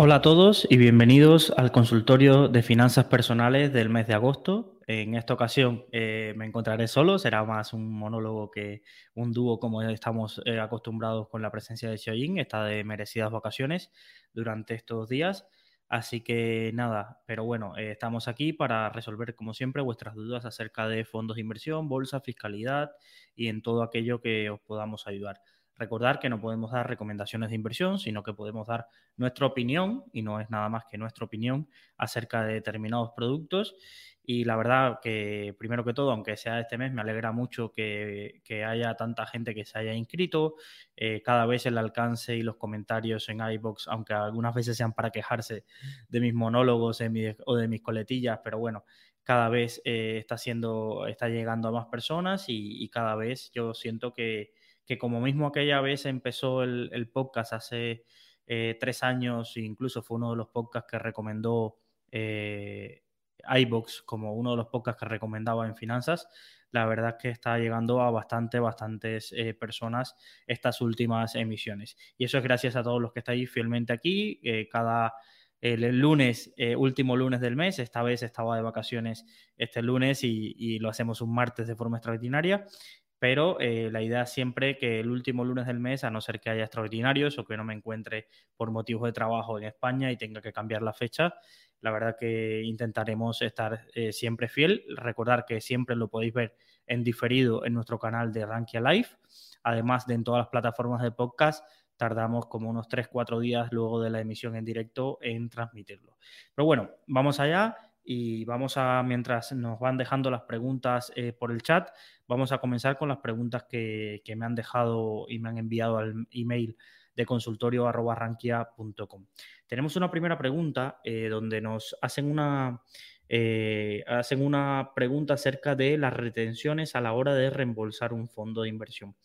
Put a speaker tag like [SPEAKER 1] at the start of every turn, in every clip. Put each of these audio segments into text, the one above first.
[SPEAKER 1] Hola a todos y bienvenidos al consultorio de finanzas personales del mes de agosto. En esta ocasión eh, me encontraré solo, será más un monólogo que un dúo como estamos eh, acostumbrados con la presencia de Xiaoyin. Está de merecidas vacaciones durante estos días. Así que nada, pero bueno, eh, estamos aquí para resolver como siempre vuestras dudas acerca de fondos de inversión, bolsa, fiscalidad y en todo aquello que os podamos ayudar. Recordar que no podemos dar recomendaciones de inversión, sino que podemos dar nuestra opinión, y no es nada más que nuestra opinión acerca de determinados productos. Y la verdad que, primero que todo, aunque sea este mes, me alegra mucho que, haya tanta gente que se haya inscrito. Eh, cada vez el alcance y los comentarios en iBox, aunque algunas veces sean para quejarse de mis monólogos o de mis coletillas, pero bueno, cada vez eh, está, siendo, está llegando a más personas y cada vez yo siento que que como mismo aquella vez empezó el, podcast hace eh, tres años, e incluso fue uno de los podcasts que recomendó eh, iBox como uno de los podcasts que recomendaba en finanzas, la verdad es que está llegando a bastante, bastantes eh, personas estas últimas emisiones. Y eso es gracias a todos los que estáis fielmente aquí. cada el lunes, último lunes del mes, esta vez estaba de vacaciones este lunes y, lo hacemos un martes de forma extraordinaria pero eh, la idea siempre que el último lunes del mes, a no ser que haya extraordinarios o que no me encuentre por motivos de trabajo en España y tenga que cambiar la fecha, la verdad que intentaremos estar eh, siempre fiel. Recordar que siempre lo podéis ver en diferido en nuestro canal de Rankia Live, además de en todas las plataformas de podcast. Tardamos como unos 3-4 días luego de la emisión en directo en transmitirlo. Pero bueno, vamos allá y vamos a, mientras nos van dejando las preguntas eh, por el chat, vamos a comenzar con las preguntas que, me han dejado y me han enviado al email de consultorio.rankia.com. Tenemos una primera pregunta eh, donde nos hacen una, eh, hacen una pregunta acerca de las retenciones a la hora de reembolsar un fondo de inversión.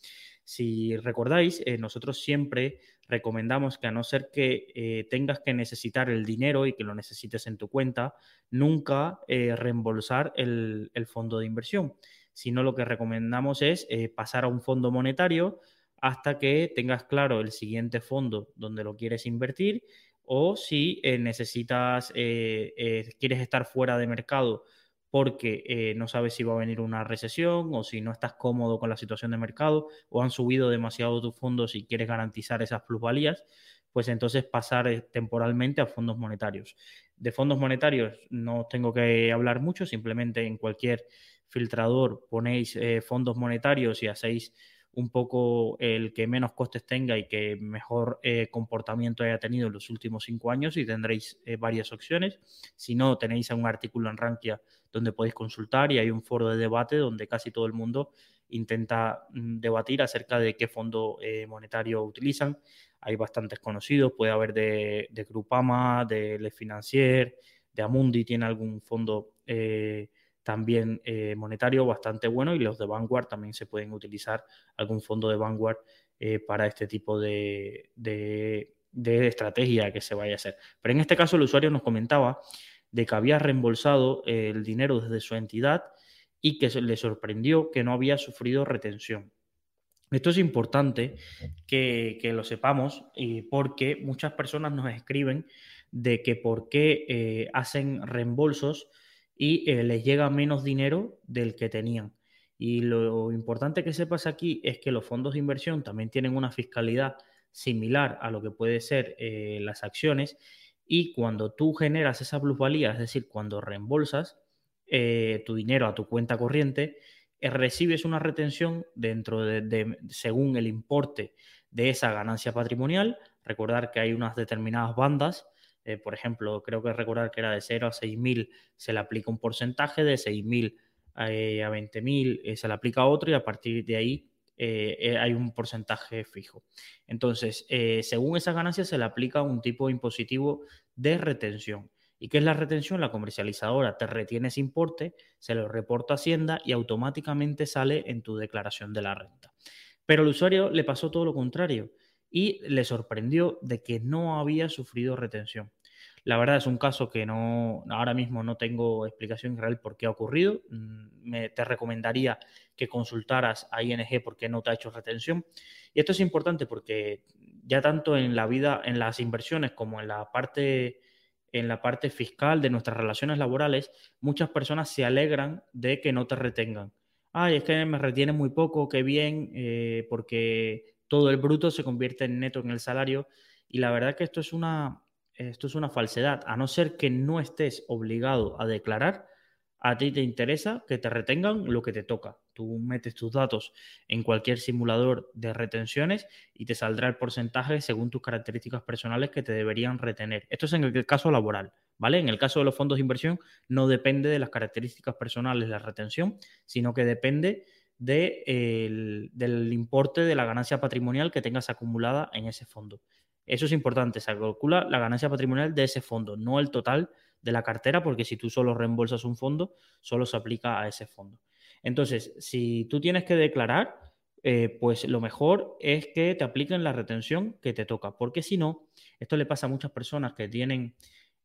[SPEAKER 1] Si recordáis, nosotros siempre recomendamos que a no ser que eh, tengas que necesitar el dinero y que lo necesites en tu cuenta, nunca eh, reembolsar el, fondo de inversión, sino lo que recomendamos es eh, pasar a un fondo monetario hasta que tengas claro el siguiente fondo donde lo quieres invertir o si necesitas, quieres estar fuera de mercado porque eh, no sabes si va a venir una recesión o si no estás cómodo con la situación de mercado o han subido demasiado tus fondos y quieres garantizar esas plusvalías, pues entonces pasar eh, temporalmente a fondos monetarios. De fondos monetarios no tengo que hablar mucho, simplemente en cualquier filtrador ponéis eh, fondos monetarios y hacéis un poco el que menos costes tenga y que mejor eh, comportamiento haya tenido en los últimos cinco años y tendréis eh, varias opciones. Si no, tenéis un artículo en Rankia donde podéis consultar y hay un foro de debate donde casi todo el mundo intenta mm, debatir acerca de qué fondo eh, monetario utilizan. Hay bastantes conocidos, puede haber de, de Grupama, de Le Financier, de Amundi tiene algún fondo también eh, monetario bastante bueno y los de Vanguard también se pueden utilizar algún fondo de Vanguard eh, para este tipo de, estrategia que se vaya a hacer. Pero en este caso el usuario nos comentaba de que había reembolsado el dinero desde su entidad y que le sorprendió que no había sufrido retención. Esto es importante que, lo sepamos y porque muchas personas nos escriben de que por qué eh, hacen reembolsos y eh, les llega menos dinero del que tenían. Y lo importante que sepas aquí es que los fondos de inversión también tienen una fiscalidad similar a lo que puede ser eh, las acciones y cuando tú generas esa plusvalía, es decir, cuando reembolsas eh, tu dinero a tu cuenta corriente, recibes una retención dentro de, según el importe de esa ganancia patrimonial. Recordar que hay unas determinadas bandas eh, por ejemplo, creo que recordar que era de 0 a 6.000 se le aplica un porcentaje, de 6.000 eh, a 20.000 eh, se le aplica otro y a partir de ahí hay un porcentaje fijo. Entonces, según esas ganancias se le aplica un tipo impositivo de retención. ¿Y qué es la retención? La comercializadora te retiene ese importe, se lo reporta a Hacienda y automáticamente sale en tu declaración de la renta. Pero al usuario le pasó todo lo contrario y le sorprendió de que no había sufrido retención. La verdad es un caso que no, ahora mismo no tengo explicación real por qué ha ocurrido. Mm, me, te recomendaría que consultaras a ING por qué no te ha hecho retención. Y esto es importante porque ya tanto en la vida, en las inversiones como en la parte en la parte fiscal de nuestras relaciones laborales, muchas personas se alegran de que no te retengan. Ay, es que me retiene muy poco, qué bien, eh, porque todo el bruto se convierte en neto en el salario. Y la verdad que esto es una, esto es una falsedad, a no ser que no estés obligado a declarar, a ti te interesa que te retengan lo que te toca. Tú metes tus datos en cualquier simulador de retenciones y te saldrá el porcentaje según tus características personales que te deberían retener. Esto es en el caso laboral, ¿vale? En el caso de los fondos de inversión no depende de las características personales la retención, sino que depende del importe de la ganancia patrimonial que tengas acumulada en ese fondo. Eso es importante, se calcula la ganancia patrimonial de ese fondo, no el total de la cartera, porque si tú solo reembolsas un fondo, solo se aplica a ese fondo. Entonces, si tú tienes que declarar, eh, pues lo mejor es que te apliquen la retención que te toca, porque si no, esto le pasa a muchas personas que tienen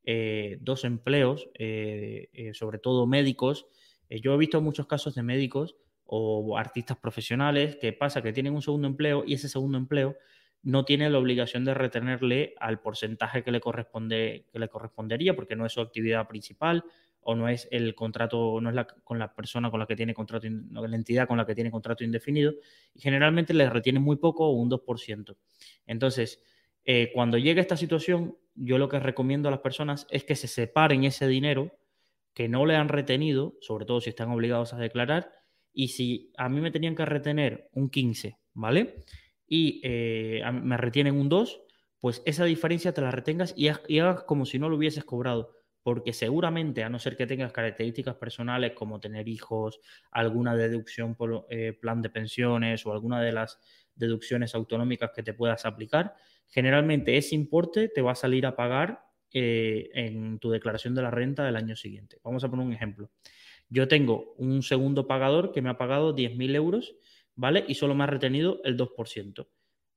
[SPEAKER 1] eh, dos empleos, eh, sobre todo médicos. yo he visto muchos casos de médicos o artistas profesionales que pasa que tienen un segundo empleo y ese segundo empleo no tiene la obligación de retenerle al porcentaje que le, corresponde, que le correspondería, porque no es su actividad principal o no es el contrato, no es la, con la persona con la que tiene contrato, la entidad con la que tiene contrato indefinido, y generalmente le retiene muy poco o un 2%. Entonces, eh, cuando llegue esta situación, yo lo que recomiendo a las personas es que se separen ese dinero que no le han retenido, sobre todo si están obligados a declarar, y si a mí me tenían que retener un 15, ¿vale? y eh, me retienen un 2, pues esa diferencia te la retengas y, hagas como si no lo hubieses cobrado. Porque seguramente, a no ser que tengas características personales como tener hijos, alguna deducción por eh, plan de pensiones o alguna de las deducciones autonómicas que te puedas aplicar, generalmente ese importe te va a salir a pagar eh, en tu declaración de la renta del año siguiente. Vamos a poner un ejemplo. Yo tengo un segundo pagador que me ha pagado 10.000 euros ¿vale? Y solo me ha retenido el 2%.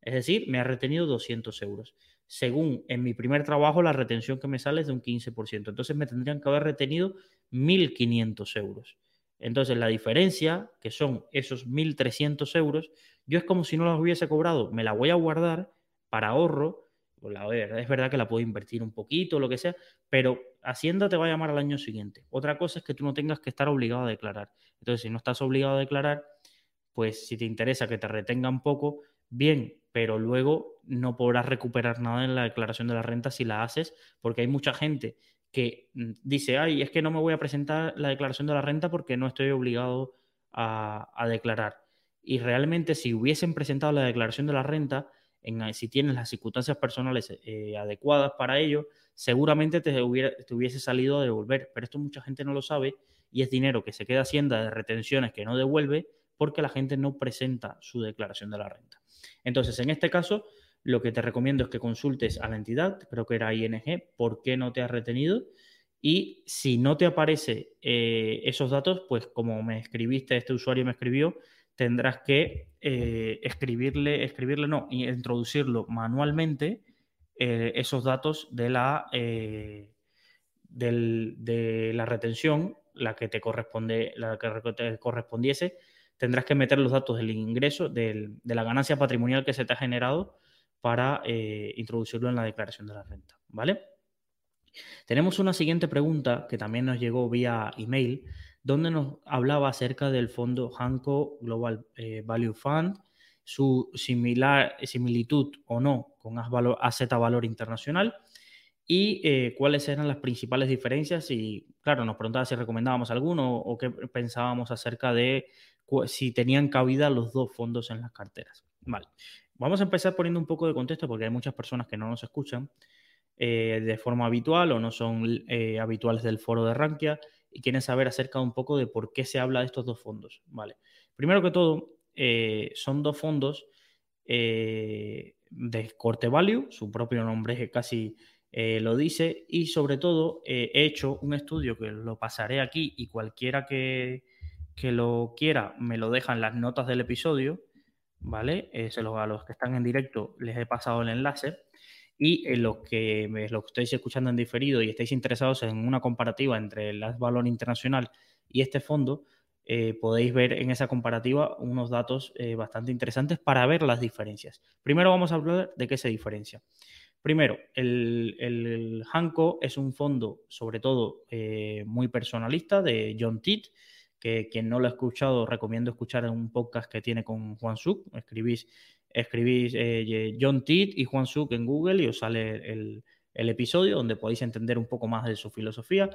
[SPEAKER 1] Es decir, me ha retenido 200 euros. Según en mi primer trabajo, la retención que me sale es de un 15%. Entonces me tendrían que haber retenido 1.500 euros. Entonces la diferencia, que son esos 1.300 euros, yo es como si no los hubiese cobrado. Me la voy a guardar para ahorro. Pues es verdad que la puedo invertir un poquito, lo que sea, pero Hacienda te va a llamar al año siguiente. Otra cosa es que tú no tengas que estar obligado a declarar. Entonces, si no estás obligado a declarar, pues si te interesa que te retengan poco, bien, pero luego no podrás recuperar nada en la declaración de la renta si la haces, porque hay mucha gente que mm, dice, ay, es que no me voy a presentar la declaración de la renta porque no estoy obligado a, declarar. Y realmente si hubiesen presentado la declaración de la renta, en, si tienes las circunstancias personales eh, adecuadas para ello, seguramente te, hubiera, te hubiese salido a devolver. Pero esto mucha gente no lo sabe y es dinero que se queda hacienda de retenciones que no devuelve porque la gente no presenta su declaración de la renta. Entonces, en este caso, lo que te recomiendo es que consultes a la entidad, creo que era ING, por qué no te ha retenido. Y si no te aparece eh, esos datos, pues como me escribiste, este usuario me escribió, tendrás que eh, escribirle, escribirle, no, introducirlo manualmente eh, esos datos de la, de la retención, la que te corresponde, la que te correspondiese tendrás que meter los datos del ingreso, de la ganancia patrimonial que se te ha generado para eh, introducirlo en la declaración de la renta, ¿vale? Tenemos una siguiente pregunta que también nos llegó vía email, donde nos hablaba acerca del fondo Hanco Global eh, Value Fund, su similar, similitud o no con AZ Valor Internacional y eh, cuáles eran las principales diferencias y, claro, nos preguntaba si recomendábamos alguno o qué pensábamos acerca de si tenían cabida los dos fondos en las carteras. Vale. Vamos a empezar poniendo un poco de contexto porque hay muchas personas que no nos escuchan eh, de forma habitual o no son habituales del foro de Rankia y quieren saber acerca un poco de por qué se habla de estos dos fondos. Vale. Primero que todo, son dos fondos de corte value, su propio nombre casi lo dice, y sobre todo he hecho un estudio que lo pasaré aquí y cualquiera que, que lo quiera me lo deja en las notas del episodio, ¿vale? se a los que están en directo les he pasado el enlace y los que lo que estáis escuchando en diferido y estáis interesados en una comparativa entre el Valor Internacional y este fondo, eh, podéis ver en esa comparativa unos datos eh, bastante interesantes para ver las diferencias. Primero vamos a hablar de qué se diferencia. Primero, el, el Hanco es un fondo, sobre todo, eh, muy personalista de John Titt, que quien no lo ha escuchado, recomiendo escuchar en un podcast que tiene con Juan Suk. Escribís escribís eh, John Titt y Juan Suk en Google y os sale el, episodio donde podéis entender un poco más de su filosofía.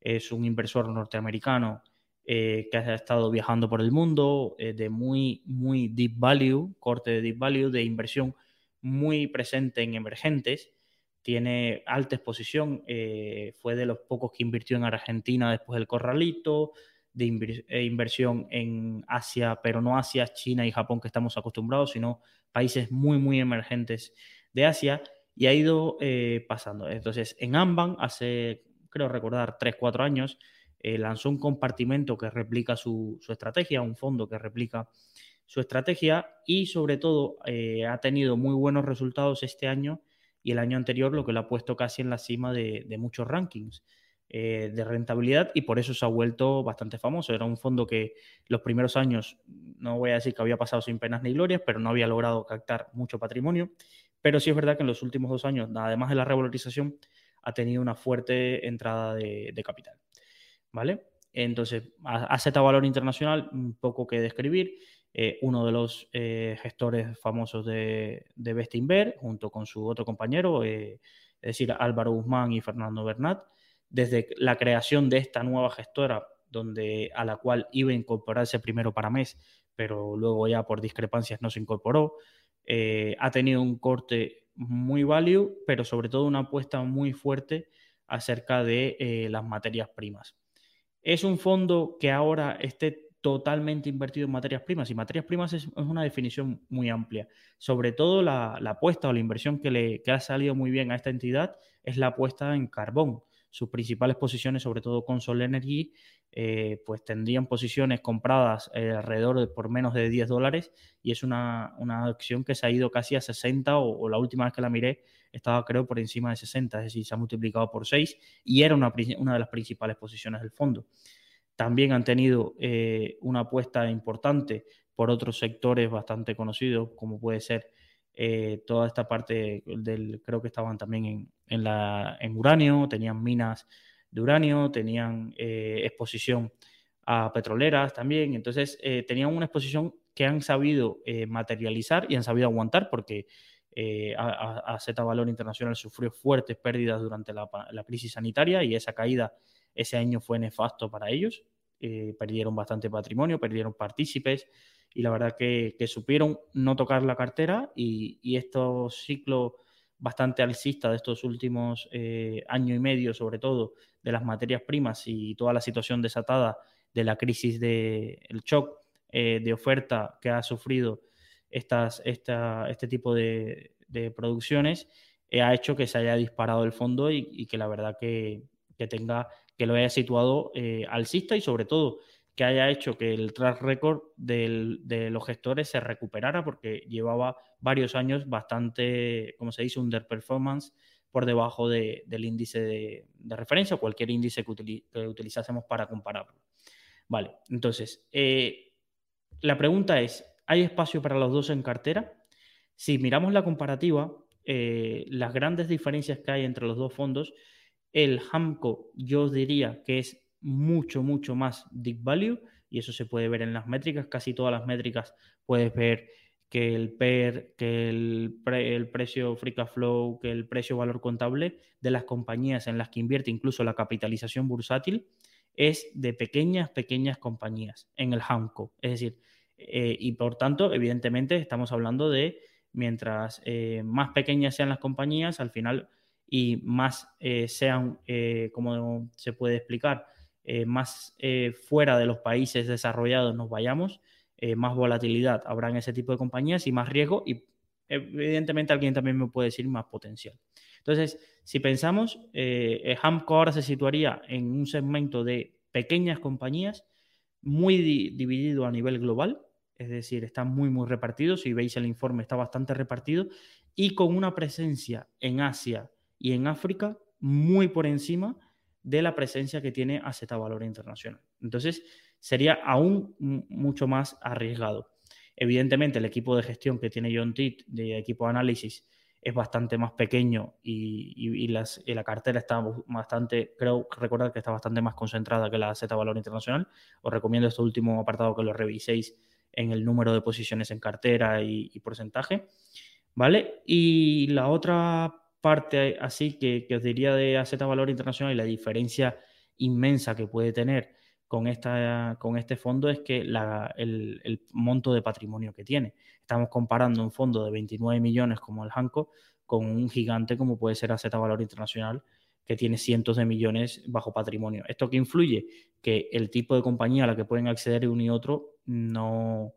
[SPEAKER 1] Es un inversor norteamericano eh, que ha estado viajando por el mundo eh, de muy, muy deep value, corte de deep value, de inversión muy presente en emergentes. Tiene alta exposición, fue de los pocos que invirtió en Argentina después del corralito, de inversión en Asia, pero no Asia, China y Japón que estamos acostumbrados, sino países muy, muy emergentes de Asia y ha ido eh, pasando. Entonces, en Amban, hace, creo recordar, 3, 4 años, eh, lanzó un compartimento que replica su, estrategia, un fondo que replica su estrategia y sobre todo eh, ha tenido muy buenos resultados este año y el año anterior, lo que lo ha puesto casi en la cima de muchos rankings. Eh, de rentabilidad y por eso se ha vuelto bastante famoso. Era un fondo que los primeros años, no voy a decir que había pasado sin penas ni glorias, pero no había logrado captar mucho patrimonio. Pero sí es verdad que en los últimos dos años, además de la revalorización, ha tenido una fuerte entrada de, capital. ¿Vale? Entonces, AZ Valor Internacional, poco que describir. Eh, uno de los eh, gestores famosos de, de Bestinver, junto con su otro compañero, es decir, Álvaro Guzmán y Fernando Bernat desde la creación de esta nueva gestora, donde, a la cual iba a incorporarse primero para mes, pero luego ya por discrepancias no se incorporó. Eh, ha tenido un corte muy value, pero sobre todo una apuesta muy fuerte acerca de eh, las materias primas. Es un fondo que ahora esté totalmente invertido en materias primas y materias primas es, una definición muy amplia. Sobre todo la, apuesta o la inversión que, le, que ha salido muy bien a esta entidad es la apuesta en carbón sus principales posiciones, sobre todo con Sol Energy, eh, pues tendrían posiciones compradas eh, alrededor de por menos de 10 dólares y es una, acción que se ha ido casi a 60 o, la última vez que la miré estaba creo por encima de 60, es decir, se ha multiplicado por 6 y era una, una de las principales posiciones del fondo. También han tenido eh, una apuesta importante por otros sectores bastante conocidos, como puede ser eh, toda esta parte del, creo que estaban también en, en, la, en uranio, tenían minas de uranio, tenían eh, exposición a petroleras también, entonces eh, tenían una exposición que han sabido materializar y han sabido aguantar porque a, Z Valor Internacional sufrió fuertes pérdidas durante la, la, crisis sanitaria y esa caída ese año fue nefasto para ellos, perdieron bastante patrimonio, perdieron partícipes, y la verdad que, supieron no tocar la cartera y, estos ciclos bastante alcistas de estos últimos eh, año y medio, sobre todo de las materias primas y toda la situación desatada de la crisis del el shock eh, de oferta que ha sufrido estas, este tipo de, producciones, eh, ha hecho que se haya disparado el fondo y, que la verdad que, que, tenga, que lo haya situado alcista y sobre todo que haya hecho que el track record de los gestores se recuperara porque llevaba varios años bastante, como se dice, underperformance por debajo del índice de, referencia o cualquier índice que, utilizásemos para compararlo. Vale, entonces, eh, la pregunta es, ¿hay espacio para los dos en cartera? Si miramos la comparativa, eh, las grandes diferencias que hay entre los dos fondos, el HAMCO yo diría que es mucho, mucho más deep value y eso se puede ver en las métricas, casi todas las métricas puedes ver que el PER, que el, precio free cash flow, que el precio valor contable de las compañías en las que invierte, incluso la capitalización bursátil, es de pequeñas, pequeñas compañías en el HAMCO. Es decir, eh, y por tanto, evidentemente, estamos hablando de mientras eh, más pequeñas sean las compañías, al final, y más eh, sean, como se puede explicar, eh, más eh, fuera de los países desarrollados nos vayamos, eh, más volatilidad habrá en ese tipo de compañías y más riesgo y evidentemente alguien también me puede decir más potencial. Entonces, si pensamos, Hamco ahora se situaría en un segmento de pequeñas compañías muy dividido a nivel global, es decir, está muy, muy repartido. Si veis el informe, está bastante repartido y con una presencia en Asia y en África muy por encima de la presencia que tiene Aseta Valor Internacional. Entonces, sería aún mucho más arriesgado. Evidentemente, el equipo de gestión que tiene John Titt, de equipo de análisis, es bastante más pequeño y, la cartera está bastante, creo recordar que está bastante más concentrada que la Z Valor Internacional. Os recomiendo este último apartado que lo reviséis en el número de posiciones en cartera y, porcentaje. ¿Vale? Y la otra parte así que, os diría de AZ Valor Internacional y la diferencia inmensa que puede tener con, esta, con este fondo es que el, el, monto de patrimonio que tiene. Estamos comparando un fondo de 29 millones como el Hanco con un gigante como puede ser AZ Valor Internacional que tiene cientos de millones bajo patrimonio. ¿Esto que influye? Que el tipo de compañía a la que pueden acceder uno y otro no,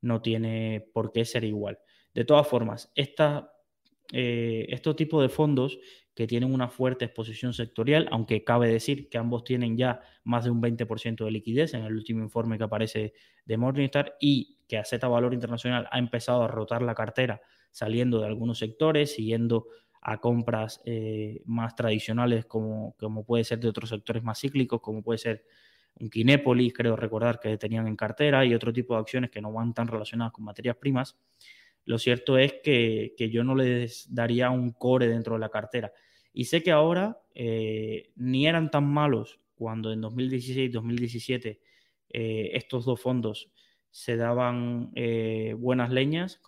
[SPEAKER 1] no tiene por qué ser igual. De todas formas, esta, eh, estos tipos de fondos que tienen una fuerte exposición sectorial, aunque cabe decir que ambos tienen ya más de un 20% de liquidez en el último informe que aparece de Morningstar y que AZ Valor Internacional ha empezado a rotar la cartera saliendo de algunos sectores, siguiendo a compras eh, más tradicionales como, como puede ser de otros sectores más cíclicos, como puede ser un Kinépolis, creo recordar que tenían en cartera y otro tipo de acciones que no van tan relacionadas con materias primas. Lo cierto es que, yo no les daría un core dentro de la cartera. Y sé que ahora eh, ni eran tan malos cuando en 2016-2017 eh, estos dos fondos se daban buenas leñas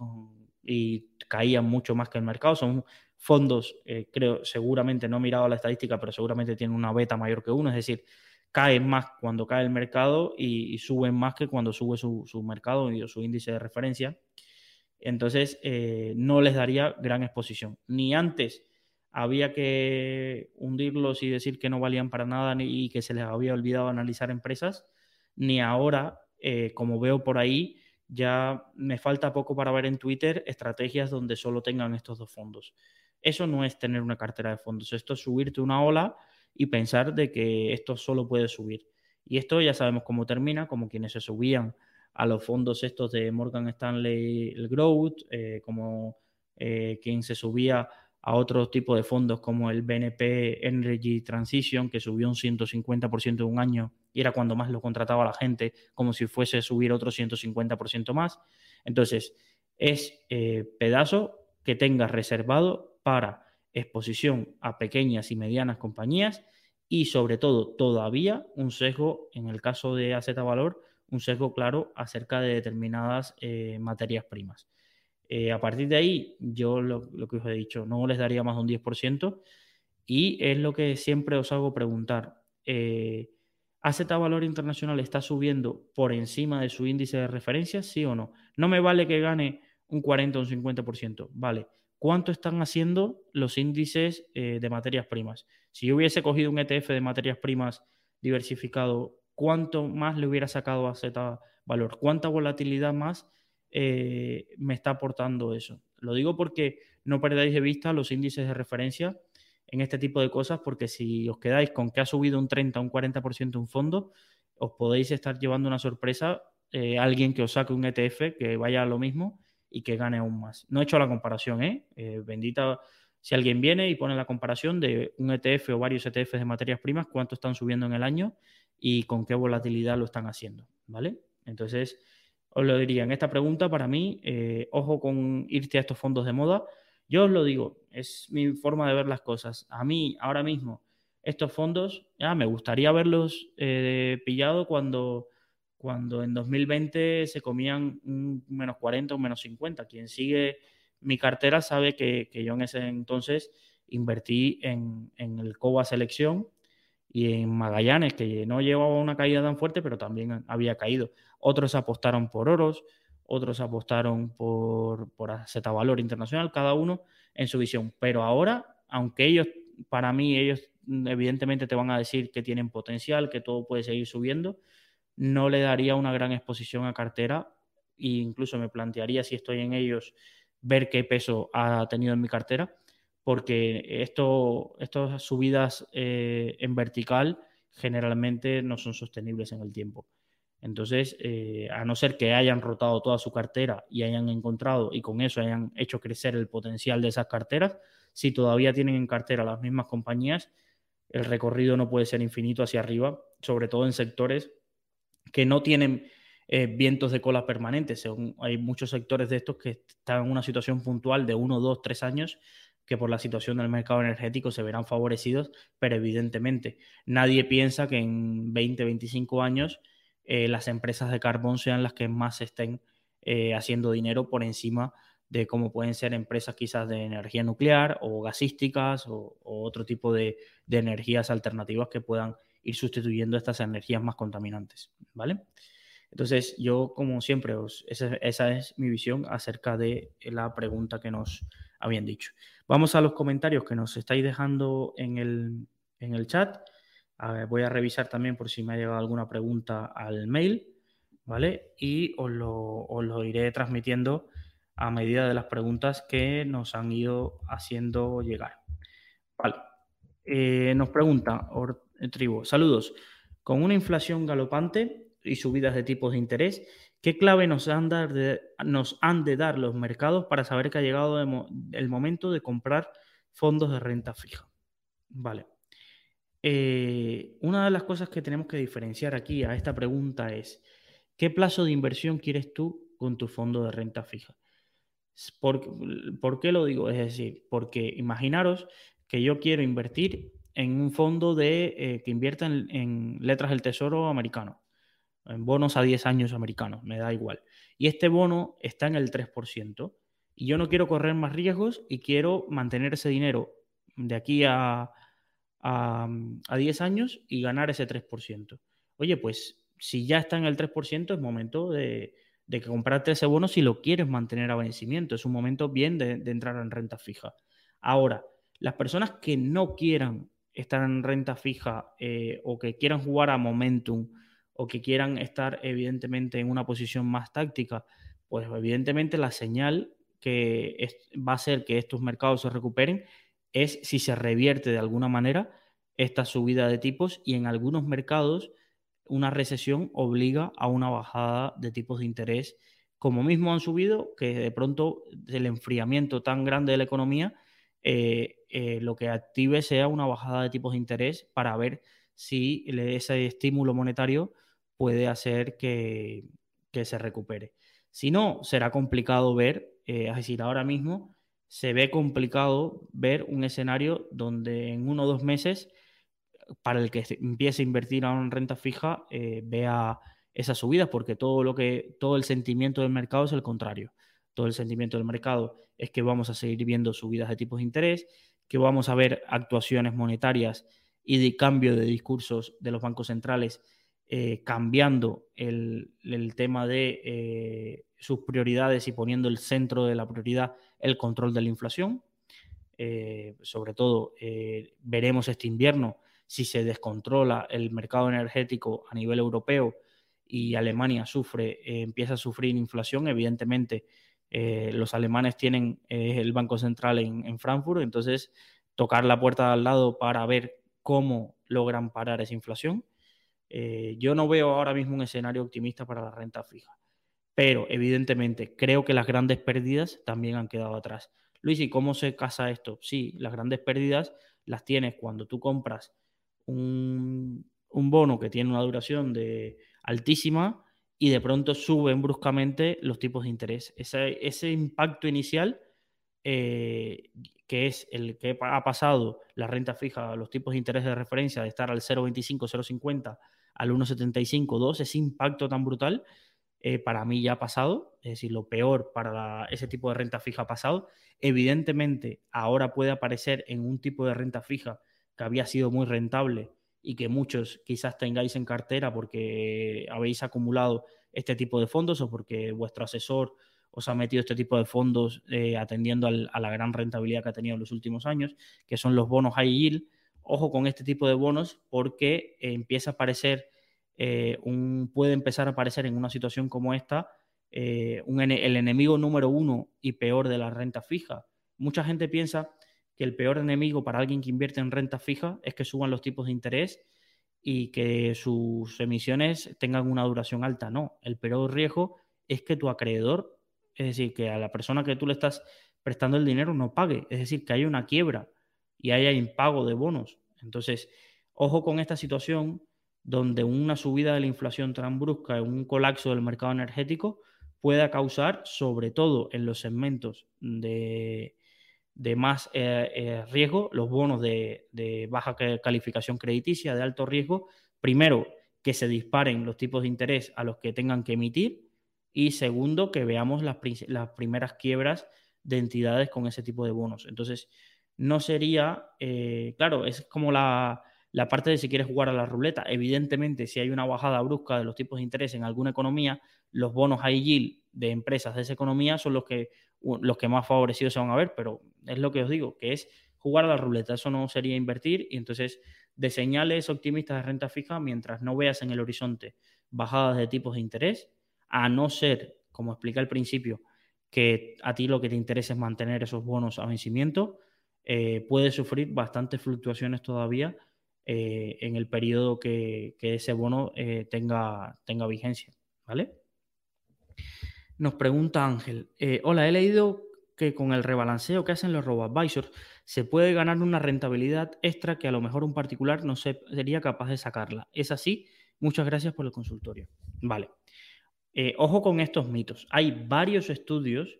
[SPEAKER 1] y caían mucho más que el mercado. Son fondos, eh, creo, seguramente no he mirado la estadística, pero seguramente tienen una beta mayor que uno, es decir, caen más cuando cae el mercado y, suben más que cuando sube su, mercado y su índice de referencia. Entonces, eh, no les daría gran exposición. Ni antes había que hundirlos y decir que no valían para nada y que se les había olvidado analizar empresas, ni ahora, eh, como veo por ahí, ya me falta poco para ver en Twitter estrategias donde solo tengan estos dos fondos. Eso no es tener una cartera de fondos, esto es subirte una ola y pensar de que esto solo puede subir. Y esto ya sabemos cómo termina, como quienes se subían a los fondos estos de Morgan Stanley, el Growth, eh, como eh, quien se subía a otro tipo de fondos como el BNP Energy Transition, que subió un 150% en un año y era cuando más lo contrataba la gente, como si fuese subir otro 150% más. Entonces, es eh, pedazo que tengas reservado para exposición a pequeñas y medianas compañías y sobre todo todavía un sesgo, en el caso de AZ Valor, un sesgo claro acerca de determinadas eh, materias primas. Eh, a partir de ahí, yo lo, que os he dicho, no les daría más de un 10% y es lo que siempre os hago preguntar. Eh, ¿AZ Valor Internacional está subiendo por encima de su índice de referencia, sí o no? No me vale que gane un 40 o un 50%, vale cuánto están haciendo los índices eh, de materias primas. Si yo hubiese cogido un ETF de materias primas diversificado, ¿cuánto más le hubiera sacado a Z valor? ¿Cuánta volatilidad más eh, me está aportando eso? Lo digo porque no perdáis de vista los índices de referencia en este tipo de cosas, porque si os quedáis con que ha subido un 30 o un 40% un fondo, os podéis estar llevando una sorpresa, eh, alguien que os saque un ETF que vaya a lo mismo y que gane aún más. No he hecho la comparación, ¿eh? ¿eh? bendita si alguien viene y pone la comparación de un ETF o varios ETFs de materias primas, cuánto están subiendo en el año y con qué volatilidad lo están haciendo, ¿vale? Entonces, os lo diría, en esta pregunta para mí, eh, ojo con irte a estos fondos de moda. Yo os lo digo, es mi forma de ver las cosas. A mí, ahora mismo, estos fondos, ya me gustaría verlos eh, pillado cuando cuando en 2020 se comían un menos 40 o menos 50. Quien sigue mi cartera sabe que, yo en ese entonces invertí en, el COBA Selección y en Magallanes, que no llevaba una caída tan fuerte, pero también había caído. Otros apostaron por Oros, otros apostaron por, por Z Valor Internacional, cada uno en su visión. Pero ahora, aunque ellos, para mí, ellos evidentemente te van a decir que tienen potencial, que todo puede seguir subiendo, no le daría una gran exposición a cartera e incluso me plantearía si estoy en ellos ver qué peso ha tenido en mi cartera, porque esto, estas subidas eh, en vertical generalmente no son sostenibles en el tiempo. Entonces, eh, a no ser que hayan rotado toda su cartera y hayan encontrado y con eso hayan hecho crecer el potencial de esas carteras, si todavía tienen en cartera las mismas compañías, el recorrido no puede ser infinito hacia arriba, sobre todo en sectores que no tienen eh, vientos de cola permanentes. hay muchos sectores de estos que están en una situación puntual de uno, dos, tres años que por la situación del mercado energético se verán favorecidos, pero evidentemente nadie piensa que en 20, 25 años eh, las empresas de carbón sean las que más estén eh, haciendo dinero por encima de cómo pueden ser empresas quizás de energía nuclear o gasísticas o, otro tipo de, energías alternativas que puedan ir sustituyendo estas energías más contaminantes, ¿vale? Entonces, yo, como siempre, esa, es mi visión acerca de la pregunta que nos habían dicho. Vamos a los comentarios que nos estáis dejando en el, en el chat. voy a revisar también por si me ha llegado alguna pregunta al mail, ¿vale? Y os lo, os lo iré transmitiendo a medida de las preguntas que nos han ido haciendo llegar. Vale. Eh, nos pregunta Tribu, saludos. Con una inflación galopante y subidas de tipos de interés, ¿qué clave nos han, de, dar los mercados para saber que ha llegado el momento de comprar fondos de renta fija? Vale. Eh, una de las cosas que tenemos que diferenciar aquí a esta pregunta es, ¿qué plazo de inversión quieres tú con tu fondo de renta fija? ¿Por, ¿Por, qué lo digo? Es decir, porque imaginaros que yo quiero invertir en un fondo de, eh, que invierta en, letras del tesoro americano, en bonos a 10 años americanos, me da igual. Y este bono está en el 3%. Y yo no quiero correr más riesgos y quiero mantener ese dinero de aquí a, a, 10 años y ganar ese 3%. Oye, pues si ya está en el 3%, es momento de, de que comprarte ese bono si lo quieres mantener a vencimiento. Es un momento bien de, de entrar en renta fija. Ahora, las personas que no quieran estar en renta fija eh, o que quieran jugar a momentum o que quieran estar evidentemente en una posición más táctica, pues evidentemente la señal que va a hacer que estos mercados se recuperen es si se revierte de alguna manera esta subida de tipos y en algunos mercados una recesión obliga a una bajada de tipos de interés, como mismo han subido, que de pronto el enfriamiento tan grande de la economía eh, eh, lo que active sea una bajada de tipos de interés para ver si ese estímulo monetario puede hacer que, se recupere. Si no, será complicado ver, eh, es decir, ahora mismo se ve complicado ver un escenario donde en uno o dos meses, para el que empiece a invertir ahora en renta fija, vea esas subidas, porque todo lo que, todo el sentimiento del mercado es el contrario. Todo el sentimiento del mercado es que vamos a seguir viendo subidas de tipos de interés, que vamos a ver actuaciones monetarias y de cambio de discursos de los bancos centrales eh, cambiando el, tema de eh, sus prioridades y poniendo el centro de la prioridad el control de la inflación. Eh, sobre todo, veremos este invierno si se descontrola el mercado energético a nivel europeo y Alemania sufre, empieza a sufrir inflación, evidentemente los alemanes tienen el Banco Central en, Frankfurt, entonces tocar la puerta al lado para ver cómo logran parar esa inflación. Eh, yo no veo ahora mismo un escenario optimista para la renta fija, pero evidentemente creo que las grandes pérdidas también han quedado atrás. Luis, ¿y cómo se casa esto? Sí, las grandes pérdidas las tienes cuando tú compras un, un bono que tiene una duración de altísima y de pronto suben bruscamente los tipos de interés. Ese, impacto inicial, eh, que es el que ha pasado la renta fija, los tipos de interés de referencia de estar al 0,25, 0,50 al 1,75, 2, ese impacto tan brutal, eh, para mí ya ha pasado, es decir, lo peor para ese tipo de renta fija ha pasado. Evidentemente, ahora puede aparecer en un tipo de renta fija que había sido muy rentable y que muchos quizás tengáis en cartera porque habéis acumulado este tipo de fondos o porque vuestro asesor os ha metido este tipo de fondos eh, atendiendo a la gran rentabilidad que ha tenido en los últimos años, que son los bonos high yield. Ojo con este tipo de bonos porque empieza a aparecer, eh, un, puede empezar a aparecer en una situación como esta eh, el enemigo número uno y peor de la renta fija. Mucha gente piensa que el peor enemigo para alguien que invierte en renta fija es que suban los tipos de interés y que sus emisiones tengan una duración alta. No, el peor riesgo es que tu acreedor, es decir, que a la persona que tú le estás prestando el dinero no pague, es decir, que haya una quiebra y haya impago de bonos. Entonces, ojo con esta situación donde una subida de la inflación tan brusca, un colapso del mercado energético, pueda causar, sobre todo en los segmentos de, más eh, eh, riesgo, los bonos de, baja calificación crediticia, de alto riesgo, primero, que se disparen los tipos de interés a los que tengan que emitir y segundo, que veamos las, las primeras quiebras de entidades con ese tipo de bonos. Entonces, no sería, eh, claro, es como la, la parte de si quieres jugar a la ruleta. Evidentemente, si hay una bajada brusca de los tipos de interés en alguna economía, los bonos high yield de empresas de esa economía son los que, los que más favorecidos se van a ver, pero es lo que os digo, que es jugar a la ruleta. Eso no sería invertir y entonces de señales optimistas de renta fija mientras no veas en el horizonte bajadas de tipos de interés, a no ser, como expliqué al principio, que a ti lo que te interesa es mantener esos bonos a vencimiento, eh, puedes sufrir bastantes fluctuaciones todavía eh, en el periodo que, ese bono eh, tenga, vigencia. ¿Vale? Nos pregunta Ángel, hola, he leído que con el rebalanceo que hacen los robo-advisors se puede ganar una rentabilidad extra que a lo mejor un particular no sería capaz de sacarla. ¿Es así? Muchas gracias por el consultorio. Vale. Ojo con estos mitos. Hay varios estudios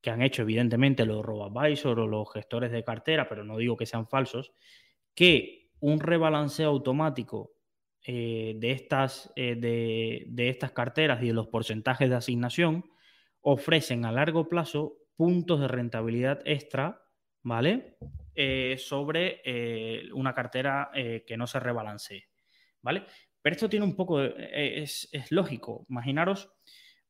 [SPEAKER 1] que han hecho evidentemente los robo-advisors o los gestores de cartera, pero no digo que sean falsos, que un rebalanceo automático eh, de, estas, eh, de, estas carteras y de los porcentajes de asignación ofrecen a largo plazo puntos de rentabilidad extra, ¿vale? Eh, sobre una cartera que no se rebalancee, ¿vale? Pero esto tiene un poco, es, es lógico. Imaginaros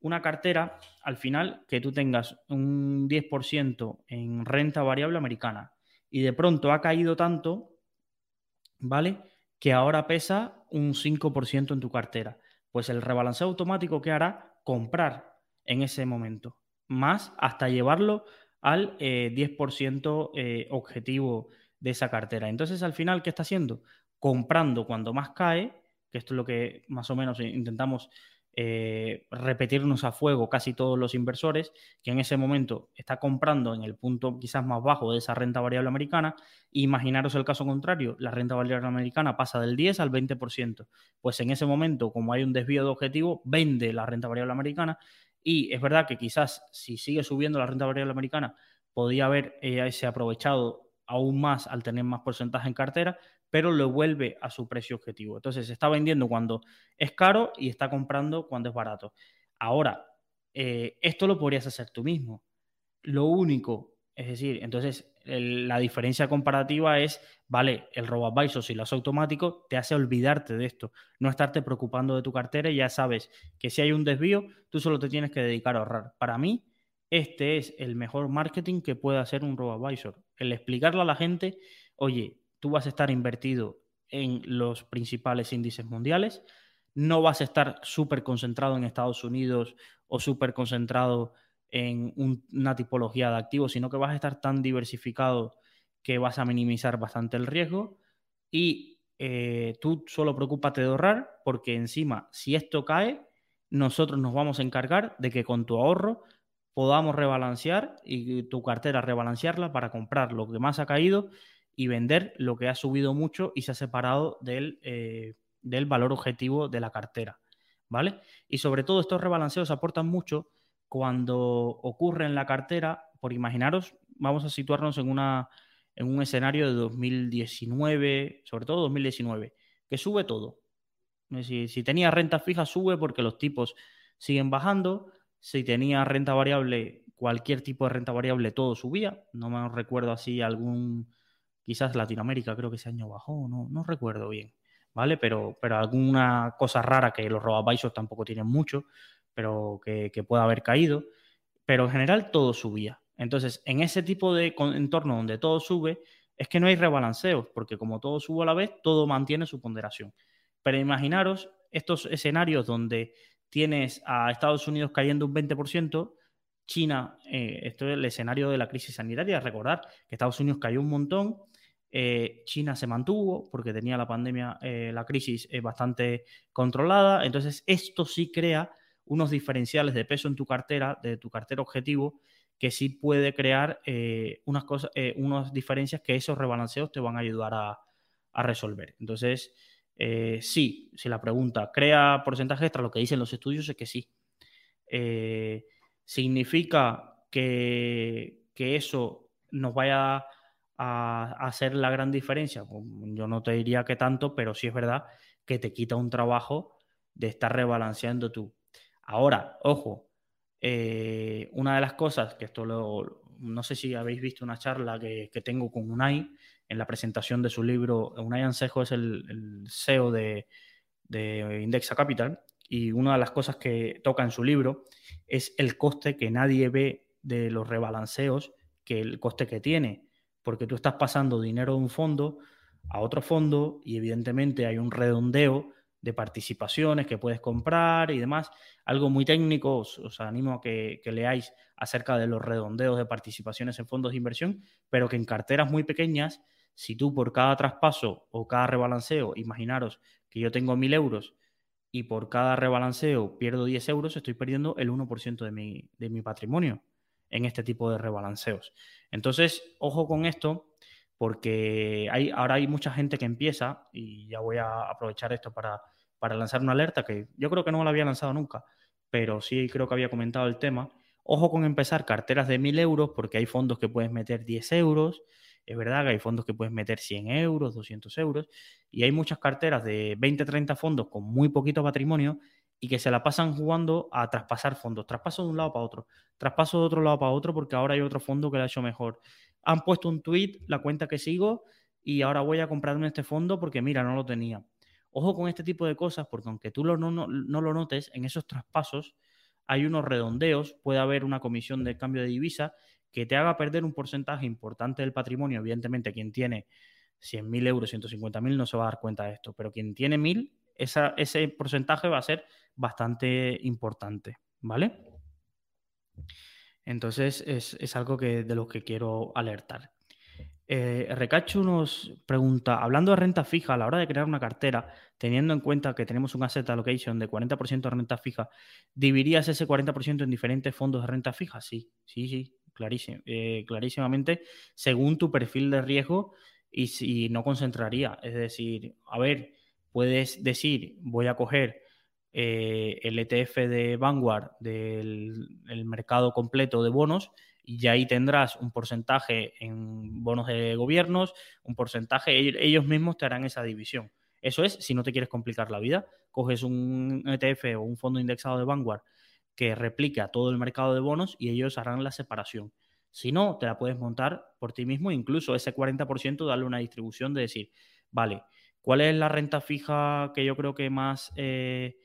[SPEAKER 1] una cartera, al final, que tú tengas un 10% en renta variable americana y de pronto ha caído tanto ¿vale? Que ahora pesa un 5% en tu cartera. Pues el rebalanceo automático que hará comprar en ese momento, más hasta llevarlo al 10% eh, eh, objetivo de esa cartera. Entonces, al final, ¿qué está haciendo? Comprando cuando más cae, que esto es lo que más o menos intentamos eh, repetirnos a fuego casi todos los inversores, que en ese momento está comprando en el punto quizás más bajo de esa renta variable americana. Imaginaros el caso contrario, la renta variable americana pasa del 10 al 20%. Pues en ese momento, como hay un desvío de objetivo, vende la renta variable americana y es verdad que quizás si sigue subiendo la renta variable americana, podría haberse aprovechado aún más al tener más porcentaje en cartera, pero lo vuelve a su precio objetivo. Entonces, está vendiendo cuando es caro y está comprando cuando es barato. Ahora, eh, esto lo podrías hacer tú mismo. Lo único, es decir, entonces la diferencia comparativa es, vale, el robo-advisor, si lo hace automático, te hace olvidarte de esto, no estarte preocupando de tu cartera y ya sabes que si hay un desvío, tú solo te tienes que dedicar a ahorrar. Para mí, este es el mejor marketing que puede hacer un robo-advisor. El explicarle a la gente, oye, tú vas a estar invertido en los principales índices mundiales, no vas a estar súper concentrado en Estados Unidos o súper concentrado en una tipología de activos, sino que vas a estar tan diversificado que vas a minimizar bastante el riesgo. Y eh, tú solo preocúpate de ahorrar porque encima, si esto cae, nosotros nos vamos a encargar de que con tu ahorro podamos rebalancear y tu cartera rebalancearla para comprar lo que más ha caído y vender lo que ha subido mucho y se ha separado del, eh, del valor objetivo de la cartera. ¿Vale? Y sobre todo estos rebalanceos aportan mucho cuando ocurre en la cartera, por imaginaros, vamos a situarnos en, una, en un escenario de 2019, sobre todo 2019, que sube todo. si tenía renta fija, sube porque los tipos siguen bajando. Si tenía renta variable, cualquier tipo de renta variable, todo subía. No me recuerdo así algún Quizás Latinoamérica creo que ese año bajó, no, no recuerdo bien, ¿vale? Pero, pero alguna cosa rara que los robavisos tampoco tienen mucho, pero que, que pueda haber caído. Pero en general todo subía. Entonces, en ese tipo de entorno donde todo sube, es que no hay rebalanceos, porque como todo sube a la vez, todo mantiene su ponderación. Pero imaginaros estos escenarios donde tienes a Estados Unidos cayendo un 20%, China, eh, esto es el escenario de la crisis sanitaria, recordar que Estados Unidos cayó un montón, eh, China se mantuvo porque tenía la pandemia, eh, la crisis bastante controlada, entonces esto sí crea unos diferenciales de peso en tu cartera, de tu cartera objetivo, que sí puede crear unas, cosas, unas diferencias que esos rebalanceos te van a ayudar a, resolver. Entonces, eh, sí, si la pregunta crea porcentaje extra, lo que dicen los estudios es que sí. Eh, ¿Significa que, eso nos vaya a, hacer la gran diferencia? Yo no te diría que tanto, pero sí es verdad que te quita un trabajo de estar rebalanceando tú. Ahora, ojo, eh, una de las cosas que esto lo, no sé si habéis visto una charla que, tengo con Unai, en la presentación de su libro. Unai Ansejo es el, CEO de, Indexa Capital y una de las cosas que toca en su libro es el coste que nadie ve de los rebalanceos, que el coste que tiene, porque tú estás pasando dinero de un fondo a otro fondo y evidentemente hay un redondeo de participaciones que puedes comprar y demás. Algo muy técnico, os, animo a que, que, leáis acerca de los redondeos de participaciones en fondos de inversión, pero que en carteras muy pequeñas si tú por cada traspaso o cada rebalanceo, imaginaros que yo tengo 1.000 euros y por cada rebalanceo pierdo 10 euros, estoy perdiendo el 1% de mi, de mi patrimonio en este tipo de rebalanceos. Entonces, ojo con esto, porque hay, ahora hay mucha gente que empieza, y ya voy a aprovechar esto para, para lanzar una alerta que yo creo que no la había lanzado nunca, pero sí creo que había comentado el tema. Ojo con empezar carteras de 1.000 euros, porque hay fondos que puedes meter 10 euros, es verdad que hay fondos que puedes meter 100 euros, 200 euros, y hay muchas carteras de 20, 30 fondos con muy poquito patrimonio y que se la pasan jugando a traspasar fondos. Traspaso de un lado para otro, traspaso de otro lado para otro porque ahora hay otro fondo que lo ha hecho mejor. Han puesto un tweet, la cuenta que sigo, y ahora voy a comprarme este fondo porque mira, no lo tenía. Ojo con este tipo de cosas porque aunque tú no, no, no lo notes, en esos traspasos hay unos redondeos, puede haber una comisión de cambio de divisa que te haga perder un porcentaje importante del patrimonio, evidentemente quien tiene 100.000 euros, 150.000 no se va a dar cuenta de esto, pero quien tiene 1.000, ese porcentaje va a ser bastante importante, ¿vale? Entonces es, algo que, de lo que quiero alertar. Eh, Recacho nos pregunta, hablando de renta fija, a la hora de crear una cartera, teniendo en cuenta que tenemos un asset allocation de 40% de renta fija, ¿dividirías ese 40% en diferentes fondos de renta fija? Sí, sí, sí, eh, clarísimamente, según tu perfil de riesgo y si no concentraría. Es decir, a ver, puedes decir, voy a coger eh, el ETF de Vanguard del mercado completo de bonos y ahí tendrás un porcentaje en bonos de gobiernos, un porcentaje, ellos mismos te harán esa división. Eso es, si no te quieres complicar la vida, coges un ETF o un fondo indexado de Vanguard que replique a todo el mercado de bonos y ellos harán la separación. Si no, te la puedes montar por ti mismo, incluso ese 40% darle una distribución de decir, vale, ¿cuál es la renta fija que yo creo que más eh,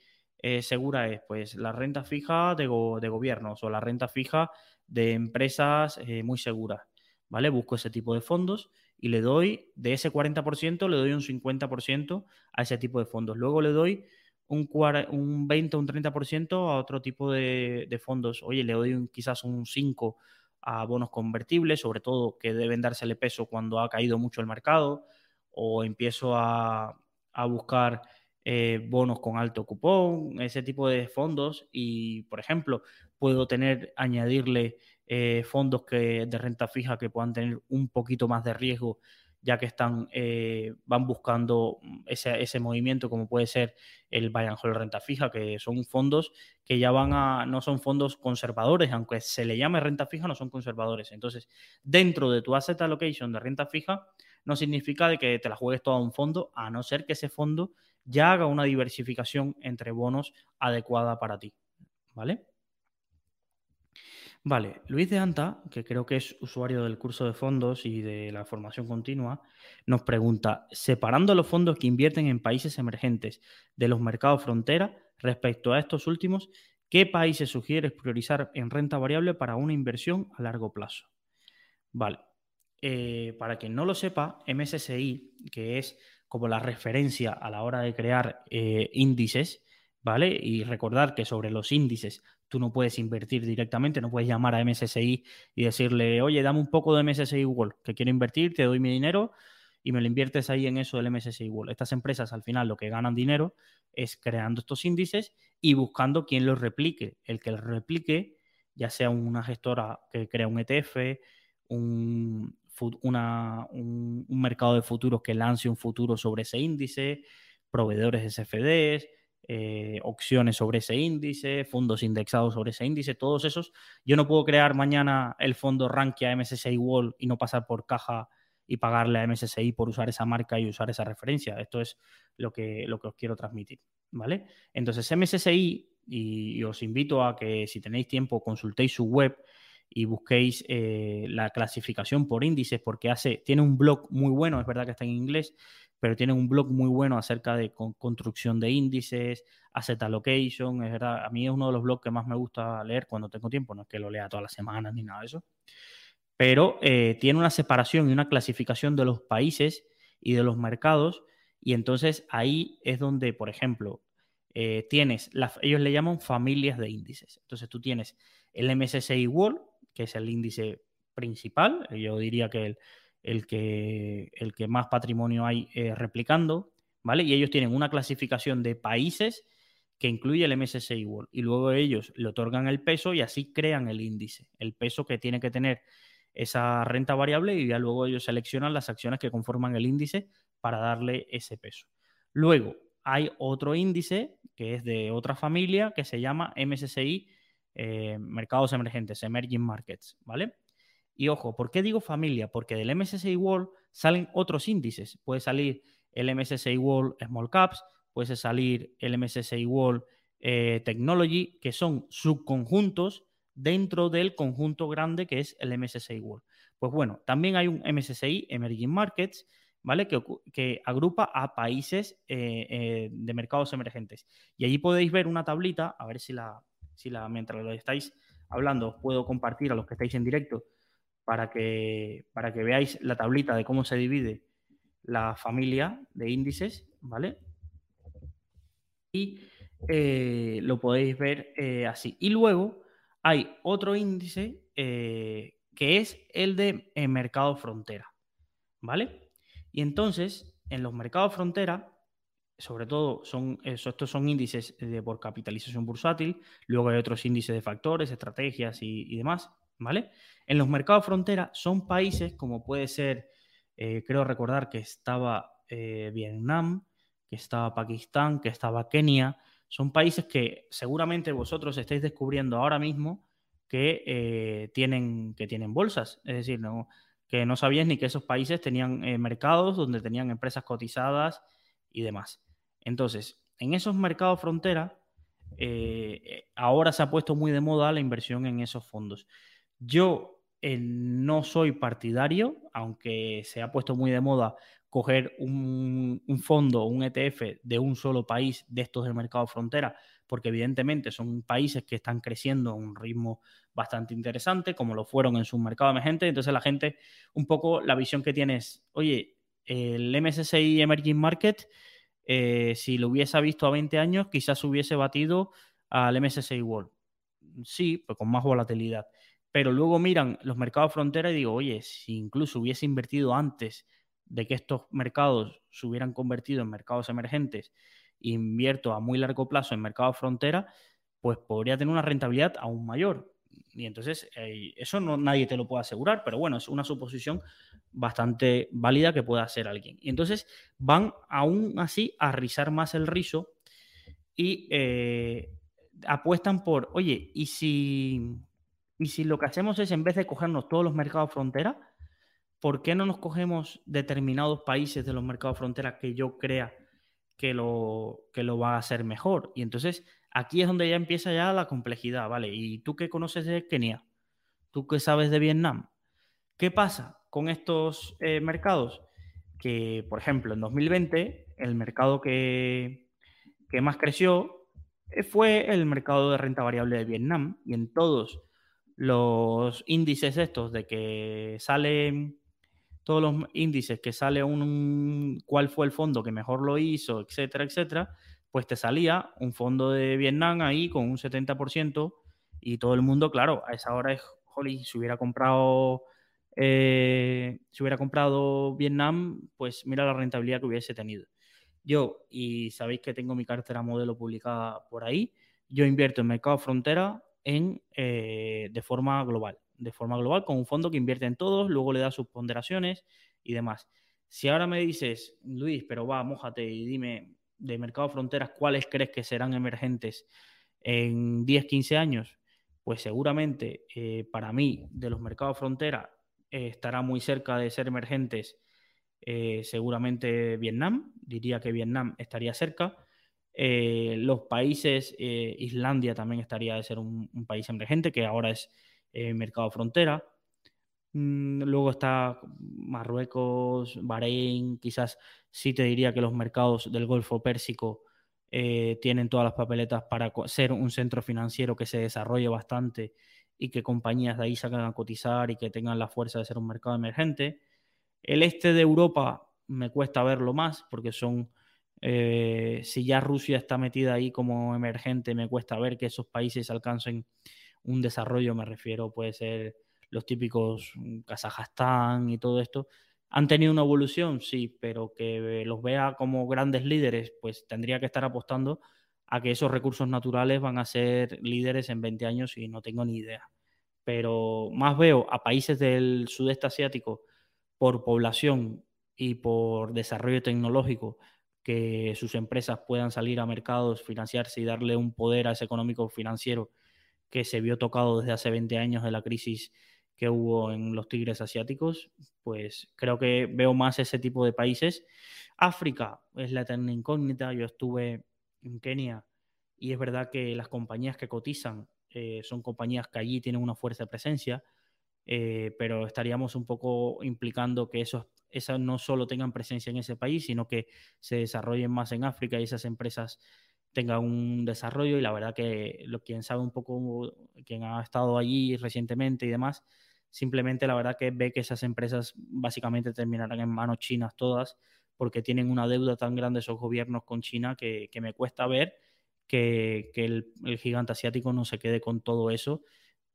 [SPEAKER 1] eh, segura es? Pues la renta fija de, de, gobiernos o la renta fija de empresas eh, muy seguras, ¿vale? Busco ese tipo de fondos y le doy, de ese 40%, le doy un 50% a ese tipo de fondos. Luego le doy un, un 20 o un 30% a otro tipo de, fondos. Oye, le doy quizás un 5 a bonos convertibles, sobre todo que deben dársele peso cuando ha caído mucho el mercado, o empiezo a, buscar eh, bonos con alto cupón, ese tipo de fondos, y por ejemplo, puedo tener, añadirle eh, fondos que, de renta fija que puedan tener un poquito más de riesgo ya que están, eh, van buscando ese, movimiento, como puede ser el Buy Renta Fija, que son fondos que ya van a, no son fondos conservadores, aunque se le llame renta fija, no son conservadores. Entonces, dentro de tu asset allocation de renta fija, no significa de que te la juegues todo a un fondo, a no ser que ese fondo ya haga una diversificación entre bonos adecuada para ti. ¿Vale? Vale, Luis de Anta, que creo que es usuario del curso de fondos y de la formación continua, nos pregunta, separando los fondos que invierten en países emergentes de los mercados frontera, respecto a estos últimos, ¿qué países sugieres priorizar en renta variable para una inversión a largo plazo? Vale, eh, para quien no lo sepa, MSCI, que es como la referencia a la hora de crear eh, índices, ¿vale? Y recordar que sobre los índices tú no puedes invertir directamente, no puedes llamar a MSCI y decirle, oye, dame un poco de MSCI World, que quiero invertir, te doy mi dinero y me lo inviertes ahí en eso del MSCI World. Estas empresas al final lo que ganan dinero es creando estos índices y buscando quien los replique. El que los replique, ya sea una gestora que crea un ETF, un, un, mercado de futuros que lance un futuro sobre ese índice, proveedores de CFDs, eh, opciones sobre ese índice, fondos indexados sobre ese índice, todos esos. Yo no puedo crear mañana el fondo Rankia MSCI Wall y no pasar por caja y pagarle a MSCI por usar esa marca y usar esa referencia. Esto es lo que, lo que os quiero transmitir, ¿vale? Entonces, MSCI, y, os invito a que si tenéis tiempo consultéis su web y busquéis eh, la clasificación por índices, porque hace, tiene un blog muy bueno, es verdad que está en inglés, pero tiene un blog muy bueno acerca de construcción de índices, asset allocation, es verdad, a mí es uno de los blogs que más me gusta leer cuando tengo tiempo, no es que lo lea todas las semanas ni nada de eso, pero eh, tiene una separación y una clasificación de los países y de los mercados, y entonces ahí es donde, por ejemplo, eh, tienes, ellos le llaman familias de índices, entonces tú tienes el MSCI World, que es el índice principal, yo diría que el el que, el que más patrimonio hay eh, replicando, ¿vale? Y ellos tienen una clasificación de países que incluye el MSCI World y luego ellos le otorgan el peso y así crean el índice, el peso que tiene que tener esa renta variable y ya luego ellos seleccionan las acciones que conforman el índice para darle ese peso. Luego hay otro índice que es de otra familia que se llama MSCI eh, Mercados Emergentes, Emerging Markets, ¿vale? Y ojo, ¿por qué digo familia? Porque del MSCI World salen otros índices. Puede salir el MSCI World Small Caps, puede salir el MSCI World eh, Technology, que son subconjuntos dentro del conjunto grande que es el MSCI World. Pues bueno, también hay un MSCI Emerging Markets, ¿vale? Que, agrupa a países eh, de mercados emergentes. Y allí podéis ver una tablita, a ver si la, si mientras lo estáis hablando, os puedo compartir a los que estáis en directo para que, para que veáis la tablita de cómo se divide la familia de índices, ¿vale? Y eh, lo podéis ver eh, así. Y luego hay otro índice eh, que es el de mercado frontera, ¿vale? Y entonces, en los mercados frontera, sobre todo son estos son índices de, por capitalización bursátil, luego hay otros índices de factores, estrategias y demás, ¿vale? En los mercados frontera son países como puede ser, eh, creo recordar que estaba eh, Vietnam, que estaba Pakistán, que estaba Kenia. Son países que seguramente vosotros estáis descubriendo ahora mismo que, eh, tienen, que tienen bolsas. Es decir, que no sabíais ni que esos países tenían mercados donde tenían empresas cotizadas y demás. Entonces, en esos mercados frontera, ahora se ha puesto muy de moda la inversión en esos fondos. Yo eh, no soy partidario, aunque se ha puesto muy de moda coger un, fondo un ETF de un solo país de estos del mercado frontera, porque evidentemente son países que están creciendo a un ritmo bastante interesante, como lo fueron en su mercado emergente. Entonces la gente, un poco la visión que tiene es, oye, el MSCI Emerging Market, eh, si lo hubiese visto a 20 años, quizás hubiese batido al MSCI World. Sí, pues con más volatilidad pero luego miran los mercados frontera y digo, oye, si incluso hubiese invertido antes de que estos mercados se hubieran convertido en mercados emergentes, invierto a muy largo plazo en mercados frontera, pues podría tener una rentabilidad aún mayor. Y entonces, eh, eso no, nadie te lo puede asegurar, pero bueno, es una suposición bastante válida que pueda hacer alguien. Y entonces van aún así a rizar más el rizo y eh, apuestan por, oye, ¿y si y si lo que hacemos es, en vez de cogernos todos los mercados frontera, ¿por qué no nos cogemos determinados países de los mercados frontera que yo crea que lo, que lo va a hacer mejor? Y entonces aquí es donde ya empieza ya la complejidad, ¿vale? ¿Y tú qué conoces de Kenia? ¿Tú qué sabes de Vietnam? ¿Qué pasa con estos eh, mercados? Que, por ejemplo, en 2020, el mercado que, que más creció eh, fue el mercado de renta variable de Vietnam y en todos los índices estos de que salen todos los índices que sale un, cuál fue el fondo que mejor lo hizo, etcétera, etcétera, pues te salía un fondo de Vietnam ahí con un 70% y todo el mundo, claro, a esa hora es, jolly, si hubiera comprado, eh, si hubiera comprado Vietnam, pues mira la rentabilidad que hubiese tenido. Yo, y sabéis que tengo mi cartera modelo publicada por ahí, yo invierto en mercado frontera en, eh, de forma global, de forma global con un fondo que invierte en todos, luego le da sus ponderaciones y demás. Si ahora me dices, Luis, pero va, mójate y dime de mercado fronteras, ¿cuáles crees que serán emergentes en 10, 15 años? Pues seguramente eh, para mí de los mercados frontera eh, estará muy cerca de ser emergentes eh, seguramente Vietnam, diría que Vietnam estaría cerca. los países, Islandia también estaría de ser un, un, país emergente, que ahora es mercado frontera. Mm, luego está Marruecos, Bahrein, quizás sí te diría que los mercados del Golfo Pérsico eh, tienen todas las papeletas para ser un centro financiero que se desarrolle bastante y que compañías de ahí salgan a cotizar y que tengan la fuerza de ser un mercado emergente. El este de Europa me cuesta verlo más porque son, eh, si ya Rusia está metida ahí como emergente, me cuesta ver que esos países alcancen un desarrollo, me refiero, puede ser los típicos mm, Kazajstán y todo esto, ¿Han tenido una evolución? Sí, pero que los vea como grandes líderes, pues tendría que estar apostando a que esos recursos naturales van a ser líderes en 20 años y no tengo ni idea. Pero más veo a países del sudeste asiático por población y por desarrollo tecnológico que sus empresas puedan salir a mercados, financiarse y darle un poder a ese económico financiero que se vio tocado desde hace 20 años de la crisis que hubo en los tigres asiáticos, pues creo que veo más ese tipo de países. África es la eterna incógnita. Yo estuve en Kenia y es verdad que las compañías que cotizan eh, son compañías que allí tienen una fuerza de presencia, eh, pero estaríamos un poco implicando que esos, esas no solo tengan presencia en ese país, sino que se desarrollen más en África y esas empresas tengan un desarrollo y la verdad que lo, quien sabe un poco, quien ha estado allí recientemente y demás, Simplemente la verdad que ve que esas empresas básicamente terminarán en manos chinas todas porque tienen una deuda tan grande esos gobiernos con China que, me cuesta ver que, el, gigante asiático no se quede con todo eso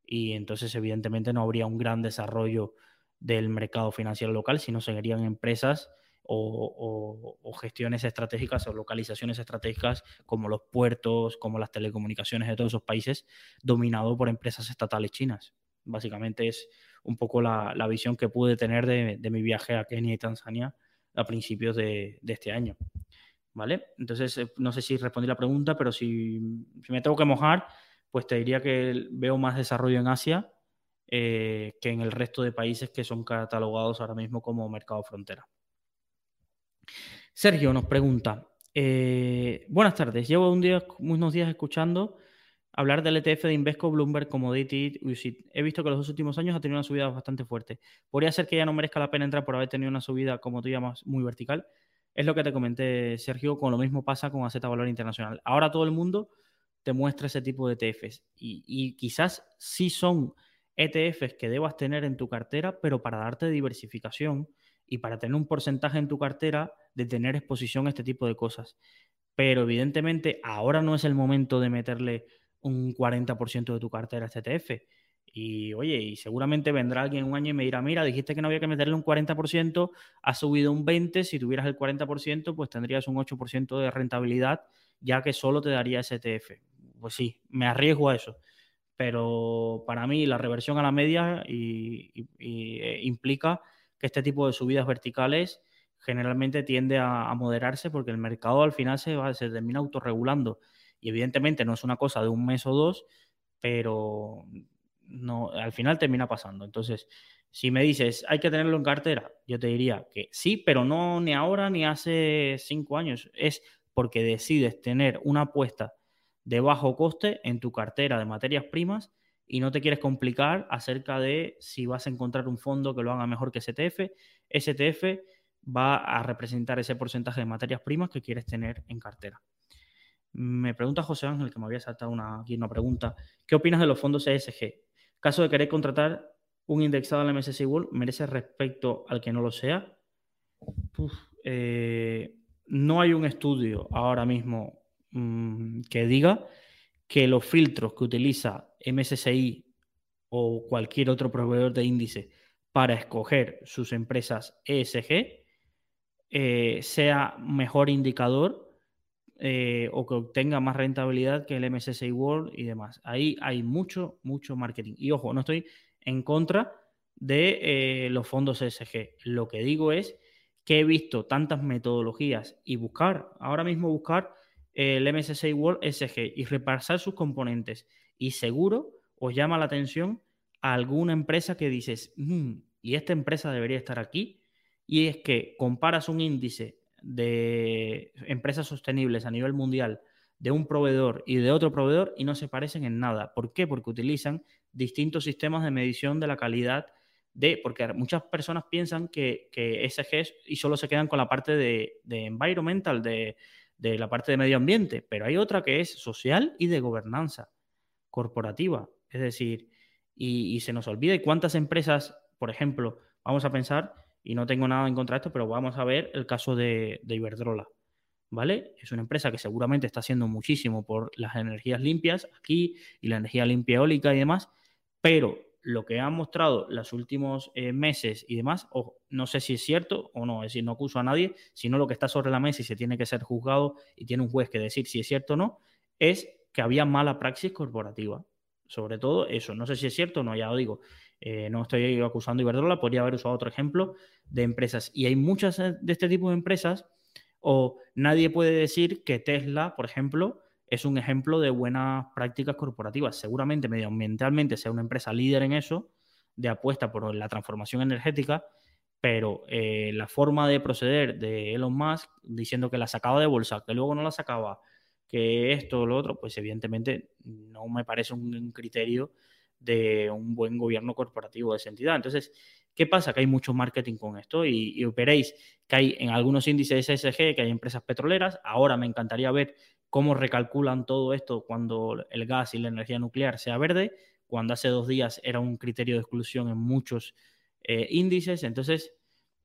[SPEAKER 1] y entonces evidentemente no habría un gran desarrollo del mercado financiero local, sino seguirían empresas o, o, gestiones estratégicas o localizaciones estratégicas como los puertos, como las telecomunicaciones de todos esos países, dominados por empresas estatales chinas. Básicamente es un poco la, visión que pude tener de, mi viaje a Kenia y Tanzania a principios de, este año. ¿Vale? Entonces, eh, no sé si respondí la pregunta, pero si, me tengo que mojar, pues te diría que veo más desarrollo en Asia eh, que en el resto de países que son catalogados ahora mismo como mercado frontera. Sergio nos pregunta, eh, buenas tardes, llevo unos días escuchando hablar del ETF de Invesco Bloomberg Commodity UCIT. He visto que los dos últimos años ha tenido una subida bastante fuerte. ¿Podría ser que ya no merezca la pena entrar por haber tenido una subida, como tú llamas, muy vertical? Es lo que te comenté, Sergio, con lo mismo pasa con AZ Valor Internacional. Ahora todo el mundo te muestra ese tipo de ETFs y quizás sí son ETFs que debas tener en tu cartera, pero para darte diversificación y para tener un porcentaje en tu cartera de tener exposición a este tipo de cosas. Pero evidentemente ahora no es el momento de meterle un 40% de tu cartera ETF. Y oye, y seguramente vendrá alguien un año y me dirá, mira, dijiste que no había que meterle un 40%, ha subido un 20%, si tuvieras el 40%, pues tendrías un 8% de rentabilidad, ya que solo te daría ese ETF. Pues sí, me arriesgo a eso. Pero para mí la reversión a la media y, eh, implica que este tipo de subidas verticales generalmente tiende a, moderarse porque el mercado al final se, va, se termina autorregulando. Y evidentemente no es una cosa de un mes o dos, pero no, al final termina pasando. Entonces, si me dices, hay que tenerlo en cartera, yo te diría que sí, pero no ni ahora ni hace cinco años. Es porque decides tener una apuesta de bajo coste en tu cartera de materias primas y no te quieres complicar acerca de si vas a encontrar un fondo que lo haga mejor que STF. STF va a representar ese porcentaje de materias primas que quieres tener en cartera. Me pregunta José Ángel, que me había saltado una, aquí una pregunta. ¿Qué opinas de los fondos ESG? Caso de querer contratar un indexado la MSCI World, ¿merece respecto al que no lo sea? Eh, no hay un estudio ahora mismo mm, que diga que los filtros que utiliza MSCI o cualquier otro proveedor de índice para escoger sus empresas ESG eh, sea mejor indicador eh, o que obtenga más rentabilidad que el MSCI World y demás. Ahí hay mucho, mucho marketing. Y ojo, no estoy en contra de eh, los fondos ESG. Lo que digo es que he visto tantas metodologías y buscar, ahora mismo buscar el MSCI World ESG y repasar sus componentes. Y seguro os llama la atención a alguna empresa que dices, mm, y esta empresa debería estar aquí. Y es que comparas un índice de empresas sostenibles a nivel mundial de un proveedor y de otro proveedor y no se parecen en nada. ¿Por qué? Porque utilizan distintos sistemas de medición de la calidad de, porque muchas personas piensan que, que ESG y solo se quedan con la parte de, environmental, de, la parte de medio ambiente, pero hay otra que es social y de gobernanza corporativa. Es decir, y, y se nos olvida cuántas empresas, por ejemplo, vamos a pensar y no tengo nada en contra de esto, pero vamos a ver el caso de, Iberdrola. ¿Vale? Es una empresa que seguramente está haciendo muchísimo por las energías limpias aquí y la energía limpia eólica y demás, pero lo que han mostrado los últimos eh, meses y demás, no sé si es cierto o no, es decir, no acuso a nadie, sino lo que está sobre la mesa y se tiene que ser juzgado y tiene un juez que decir si es cierto o no, es que había mala praxis corporativa. Sobre todo eso, no sé si es cierto o no, ya lo digo. Eh, no estoy acusando a Iberdrola, podría haber usado otro ejemplo de empresas. Y hay muchas eh, de este tipo de empresas, o nadie puede decir que Tesla, por ejemplo, es un ejemplo de buenas prácticas corporativas. Seguramente medioambientalmente sea una empresa líder en eso, de apuesta por la transformación energética, pero eh, la forma de proceder de Elon Musk, diciendo que la sacaba de bolsa, que luego no la sacaba, que esto o lo otro, pues evidentemente no me parece un criterio de un buen gobierno corporativo de esa entidad. Entonces, ¿qué pasa? Que hay mucho marketing con esto y, veréis que hay en algunos índices SG que hay empresas petroleras. Ahora me encantaría ver cómo recalculan todo esto cuando el gas y la energía nuclear sea verde, cuando hace dos días era un criterio de exclusión en muchos eh, índices. Entonces,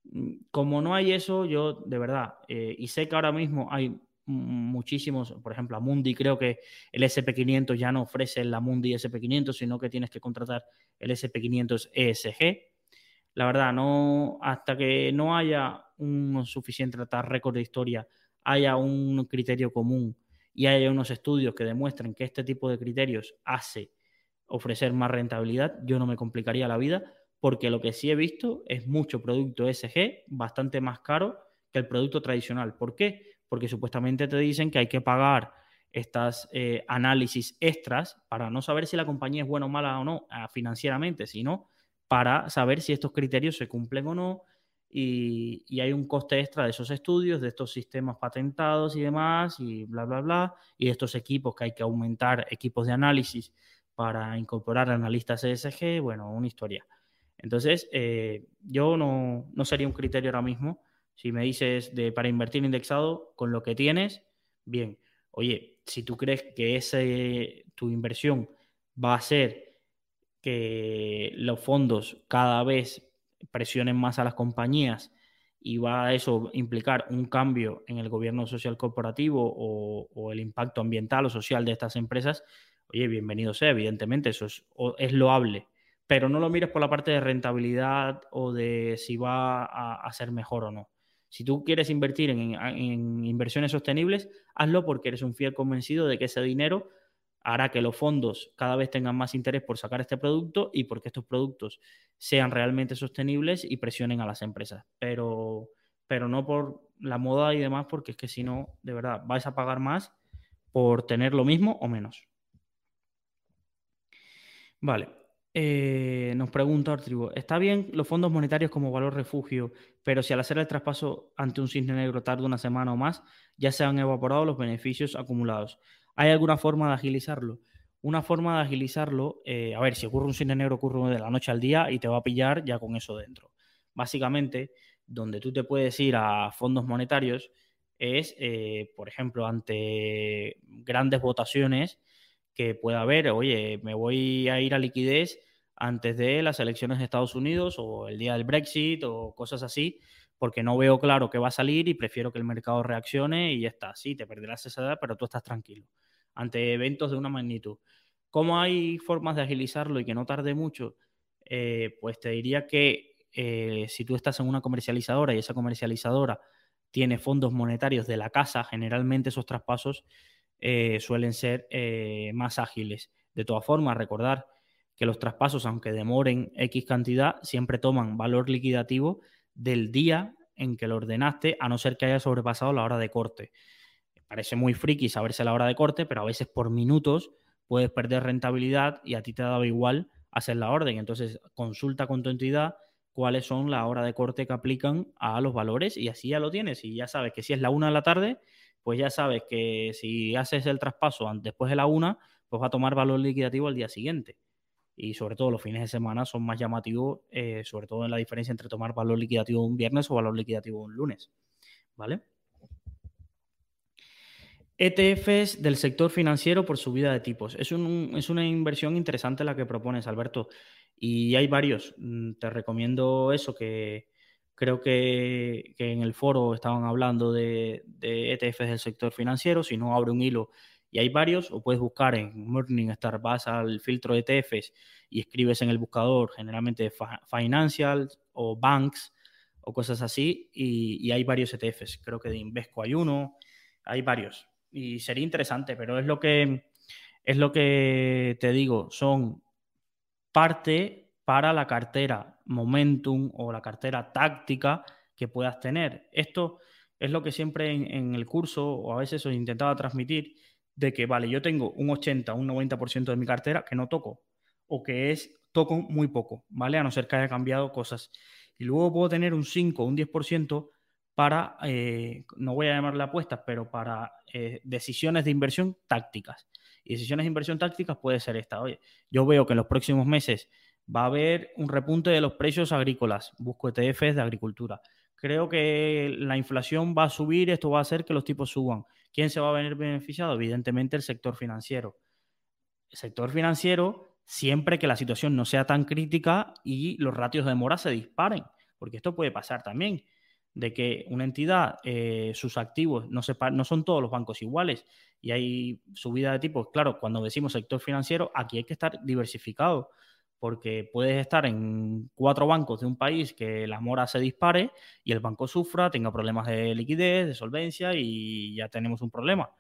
[SPEAKER 1] mm, como no hay eso, yo de verdad, eh, y sé que ahora mismo hay muchísimos, por ejemplo, a Mundi creo que el SP500 ya no ofrece la Mundi SP500, sino que tienes que contratar el SP500 ESG. La verdad, no hasta que no haya un suficiente récord de historia, haya un criterio común y haya unos estudios que demuestren que este tipo de criterios hace ofrecer más rentabilidad, yo no me complicaría la vida, porque lo que sí he visto es mucho producto ESG bastante más caro que el producto tradicional. ¿Por qué? Porque supuestamente te dicen que hay que pagar estas eh, análisis extras para no saber si la compañía es buena o mala o no ah, financieramente, sino para saber si estos criterios se cumplen o no. Y, y, hay un coste extra de esos estudios, de estos sistemas patentados y demás, y bla, bla, bla, y de estos equipos que hay que aumentar, equipos de análisis para incorporar analistas ESG, bueno, una historia. Entonces, eh, yo no, no sería un criterio ahora mismo si me dices de para invertir indexado con lo que tienes, bien. Oye, si tú crees que ese, tu inversión va a ser que los fondos cada vez presionen más a las compañías y va a eso implicar un cambio en el gobierno social corporativo o, o el impacto ambiental o social de estas empresas, oye, bienvenido sea, evidentemente, eso es, es loable, pero no lo mires por la parte de rentabilidad o de si va a ser mejor o no. Si tú quieres invertir en, inversiones sostenibles, hazlo porque eres un fiel convencido de que ese dinero hará que los fondos cada vez tengan más interés por sacar este producto y porque estos productos sean realmente sostenibles y presionen a las empresas. Pero, pero no por la moda y demás, porque es que si no, de verdad, vais a pagar más por tener lo mismo o menos. Vale, eh, nos pregunta Ortribo, ¿está bien los fondos monetarios como valor refugio, pero si al hacer el traspaso ante un cisne negro tarda una semana o más, ya se han evaporado los beneficios acumulados? ¿Hay alguna forma de agilizarlo? Una forma de agilizarlo, eh, a ver, si ocurre un cisne negro, ocurre de la noche al día y te va a pillar ya con eso dentro. Básicamente, donde tú te puedes ir a fondos monetarios es, eh, por ejemplo, ante grandes votaciones que pueda haber, oye, me voy a ir a liquidez antes de las elecciones de Estados Unidos o el día del Brexit o cosas así, porque no veo claro qué va a salir y prefiero que el mercado reaccione y ya está. Sí, te perderás esa edad, pero tú estás tranquilo ante eventos de una magnitud. ¿Cómo hay formas de agilizarlo y que no tarde mucho? Eh, pues te diría que eh, si tú estás en una comercializadora y esa comercializadora tiene fondos monetarios de la casa, generalmente esos traspasos eh, suelen ser más ágiles. De todas formas, recordar que los traspasos, aunque demoren X cantidad, siempre toman valor liquidativo del día en que lo ordenaste, a no ser que haya sobrepasado la hora de corte. Parece muy friki saberse la hora de corte, pero a veces por minutos puedes perder rentabilidad y a ti te dado igual hacer la orden. Entonces, consulta con tu entidad cuáles son la hora de corte que aplican a los valores y así ya lo tienes. Y ya sabes que si es la una de la tarde, pues ya sabes que si haces el traspaso después de la una, pues va a tomar valor liquidativo al día siguiente. Y sobre todo los fines de semana son más llamativos, eh, sobre todo en la diferencia entre tomar valor liquidativo un viernes o valor liquidativo un lunes. ¿Vale? ETFs del sector financiero por subida de tipos. Es, una inversión interesante la que propones, Alberto. Y hay varios. Mm, te recomiendo eso, que creo que, en el foro estaban hablando de, ETFs del sector financiero. Si no, abre un hilo y hay varios. O puedes buscar en Morningstar, vas al filtro de ETFs y escribes en el buscador generalmente Financial o Banks o cosas así. Y, y hay varios ETFs. Creo que de Invesco hay uno. Hay varios y sería interesante, pero es lo que es lo que te digo, son parte para la cartera momentum o la cartera táctica que puedas tener. Esto es lo que siempre en, el curso o a veces os intentaba transmitir de que, vale, yo tengo un 80, un 90% de mi cartera que no toco o que es toco muy poco, ¿vale? A no ser que haya cambiado cosas. Y luego puedo tener un 5 un 10% para, eh, no voy a llamarle apuestas, pero para eh, decisiones de inversión tácticas. Y decisiones de inversión tácticas puede ser esta. Oye, yo veo que en los próximos meses va a haber un repunte de los precios agrícolas. Busco ETFs de agricultura. Creo que la inflación va a subir, esto va a hacer que los tipos suban. ¿Quién se va a venir beneficiado? Evidentemente el sector financiero. El sector financiero, siempre que la situación no sea tan crítica y los ratios de mora se disparen, porque esto puede pasar también de que una entidad, eh, sus activos no, no son todos los bancos iguales y hay subida de tipos. Claro, cuando decimos sector financiero, aquí hay que estar diversificado porque puedes estar en cuatro bancos de un país que la mora se dispare y el banco sufra, tenga problemas de liquidez, de solvencia y ya tenemos un problema.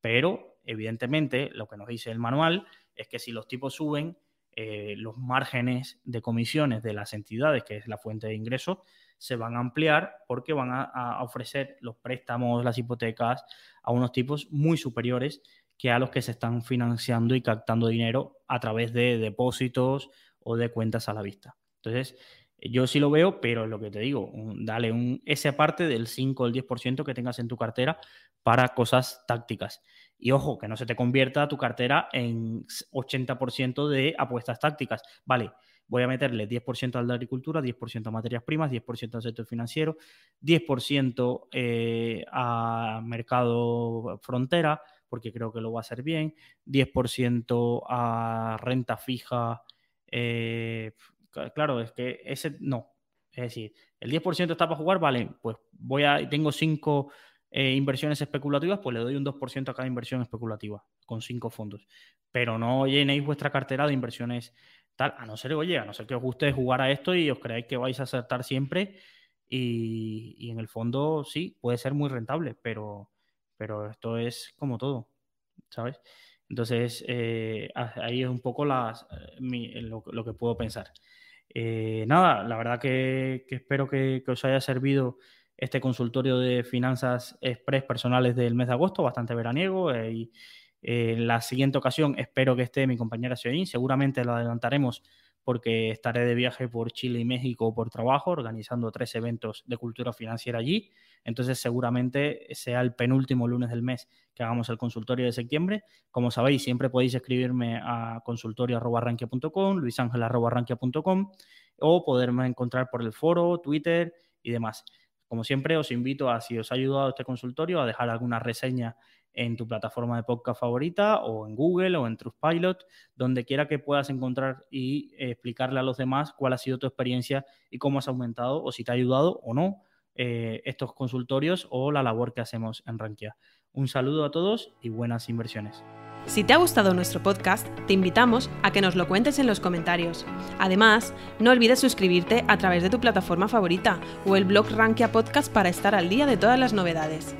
[SPEAKER 1] Pero, evidentemente, lo que nos dice el manual es que si los tipos suben, eh, los márgenes de comisiones de las entidades, que es la fuente de ingresos, se van a ampliar porque van a, ofrecer los préstamos, las hipotecas a unos tipos muy superiores que a los que se están financiando y captando dinero a través de depósitos o de cuentas a la vista. Entonces, yo sí lo veo, pero lo que te digo, dale un, ese parte del 5 o el 10% que tengas en tu cartera para cosas tácticas. Y ojo, que no se te convierta tu cartera en 80% de apuestas tácticas. Vale, voy a meterle 10% al de agricultura, 10% a materias primas, 10% al sector financiero, 10% eh, a mercado frontera, porque creo que lo va a hacer bien, 10% a renta fija. Eh, claro, es que ese no. Es decir, el 10% está para jugar, vale, pues voy a, tengo 5 eh, inversiones especulativas, pues le doy un 2% a cada inversión especulativa con 5 fondos. Pero no llenéis vuestra cartera de inversiones tal, a no ser, oye, a no ser que os guste jugar a esto y os creáis que vais a acertar siempre y, en el fondo sí, puede ser muy rentable, pero, pero esto es como todo, ¿sabes? Entonces, eh, ahí es un poco las, eh, lo, que puedo pensar. Eh, nada, la verdad que, espero que, os haya servido este consultorio de finanzas express personales del mes de agosto, bastante veraniego y en la siguiente ocasión espero que esté mi compañera Sioin, seguramente lo adelantaremos porque estaré de viaje por Chile y México por trabajo, organizando tres eventos de cultura financiera allí. Entonces seguramente sea el penúltimo lunes del mes que hagamos el consultorio de septiembre. Como sabéis, siempre podéis escribirme a consultorio.arranquia.com, luisangel.arranquia.com o poderme encontrar por el foro, Twitter y demás. Como siempre, os invito a, si os ha ayudado este consultorio, a dejar alguna reseña en tu plataforma de podcast favorita o en Google o en Trustpilot, donde quiera que puedas encontrar y explicarle a los demás cuál ha sido tu experiencia y cómo has aumentado o si te ha ayudado o no eh, estos consultorios o la labor que hacemos en Rankia. Un saludo a todos y buenas inversiones.
[SPEAKER 2] Si te ha gustado nuestro podcast, te invitamos a que nos lo cuentes en los comentarios. Además, no olvides suscribirte a través de tu plataforma favorita o el blog Rankia Podcast para estar al día de todas las novedades.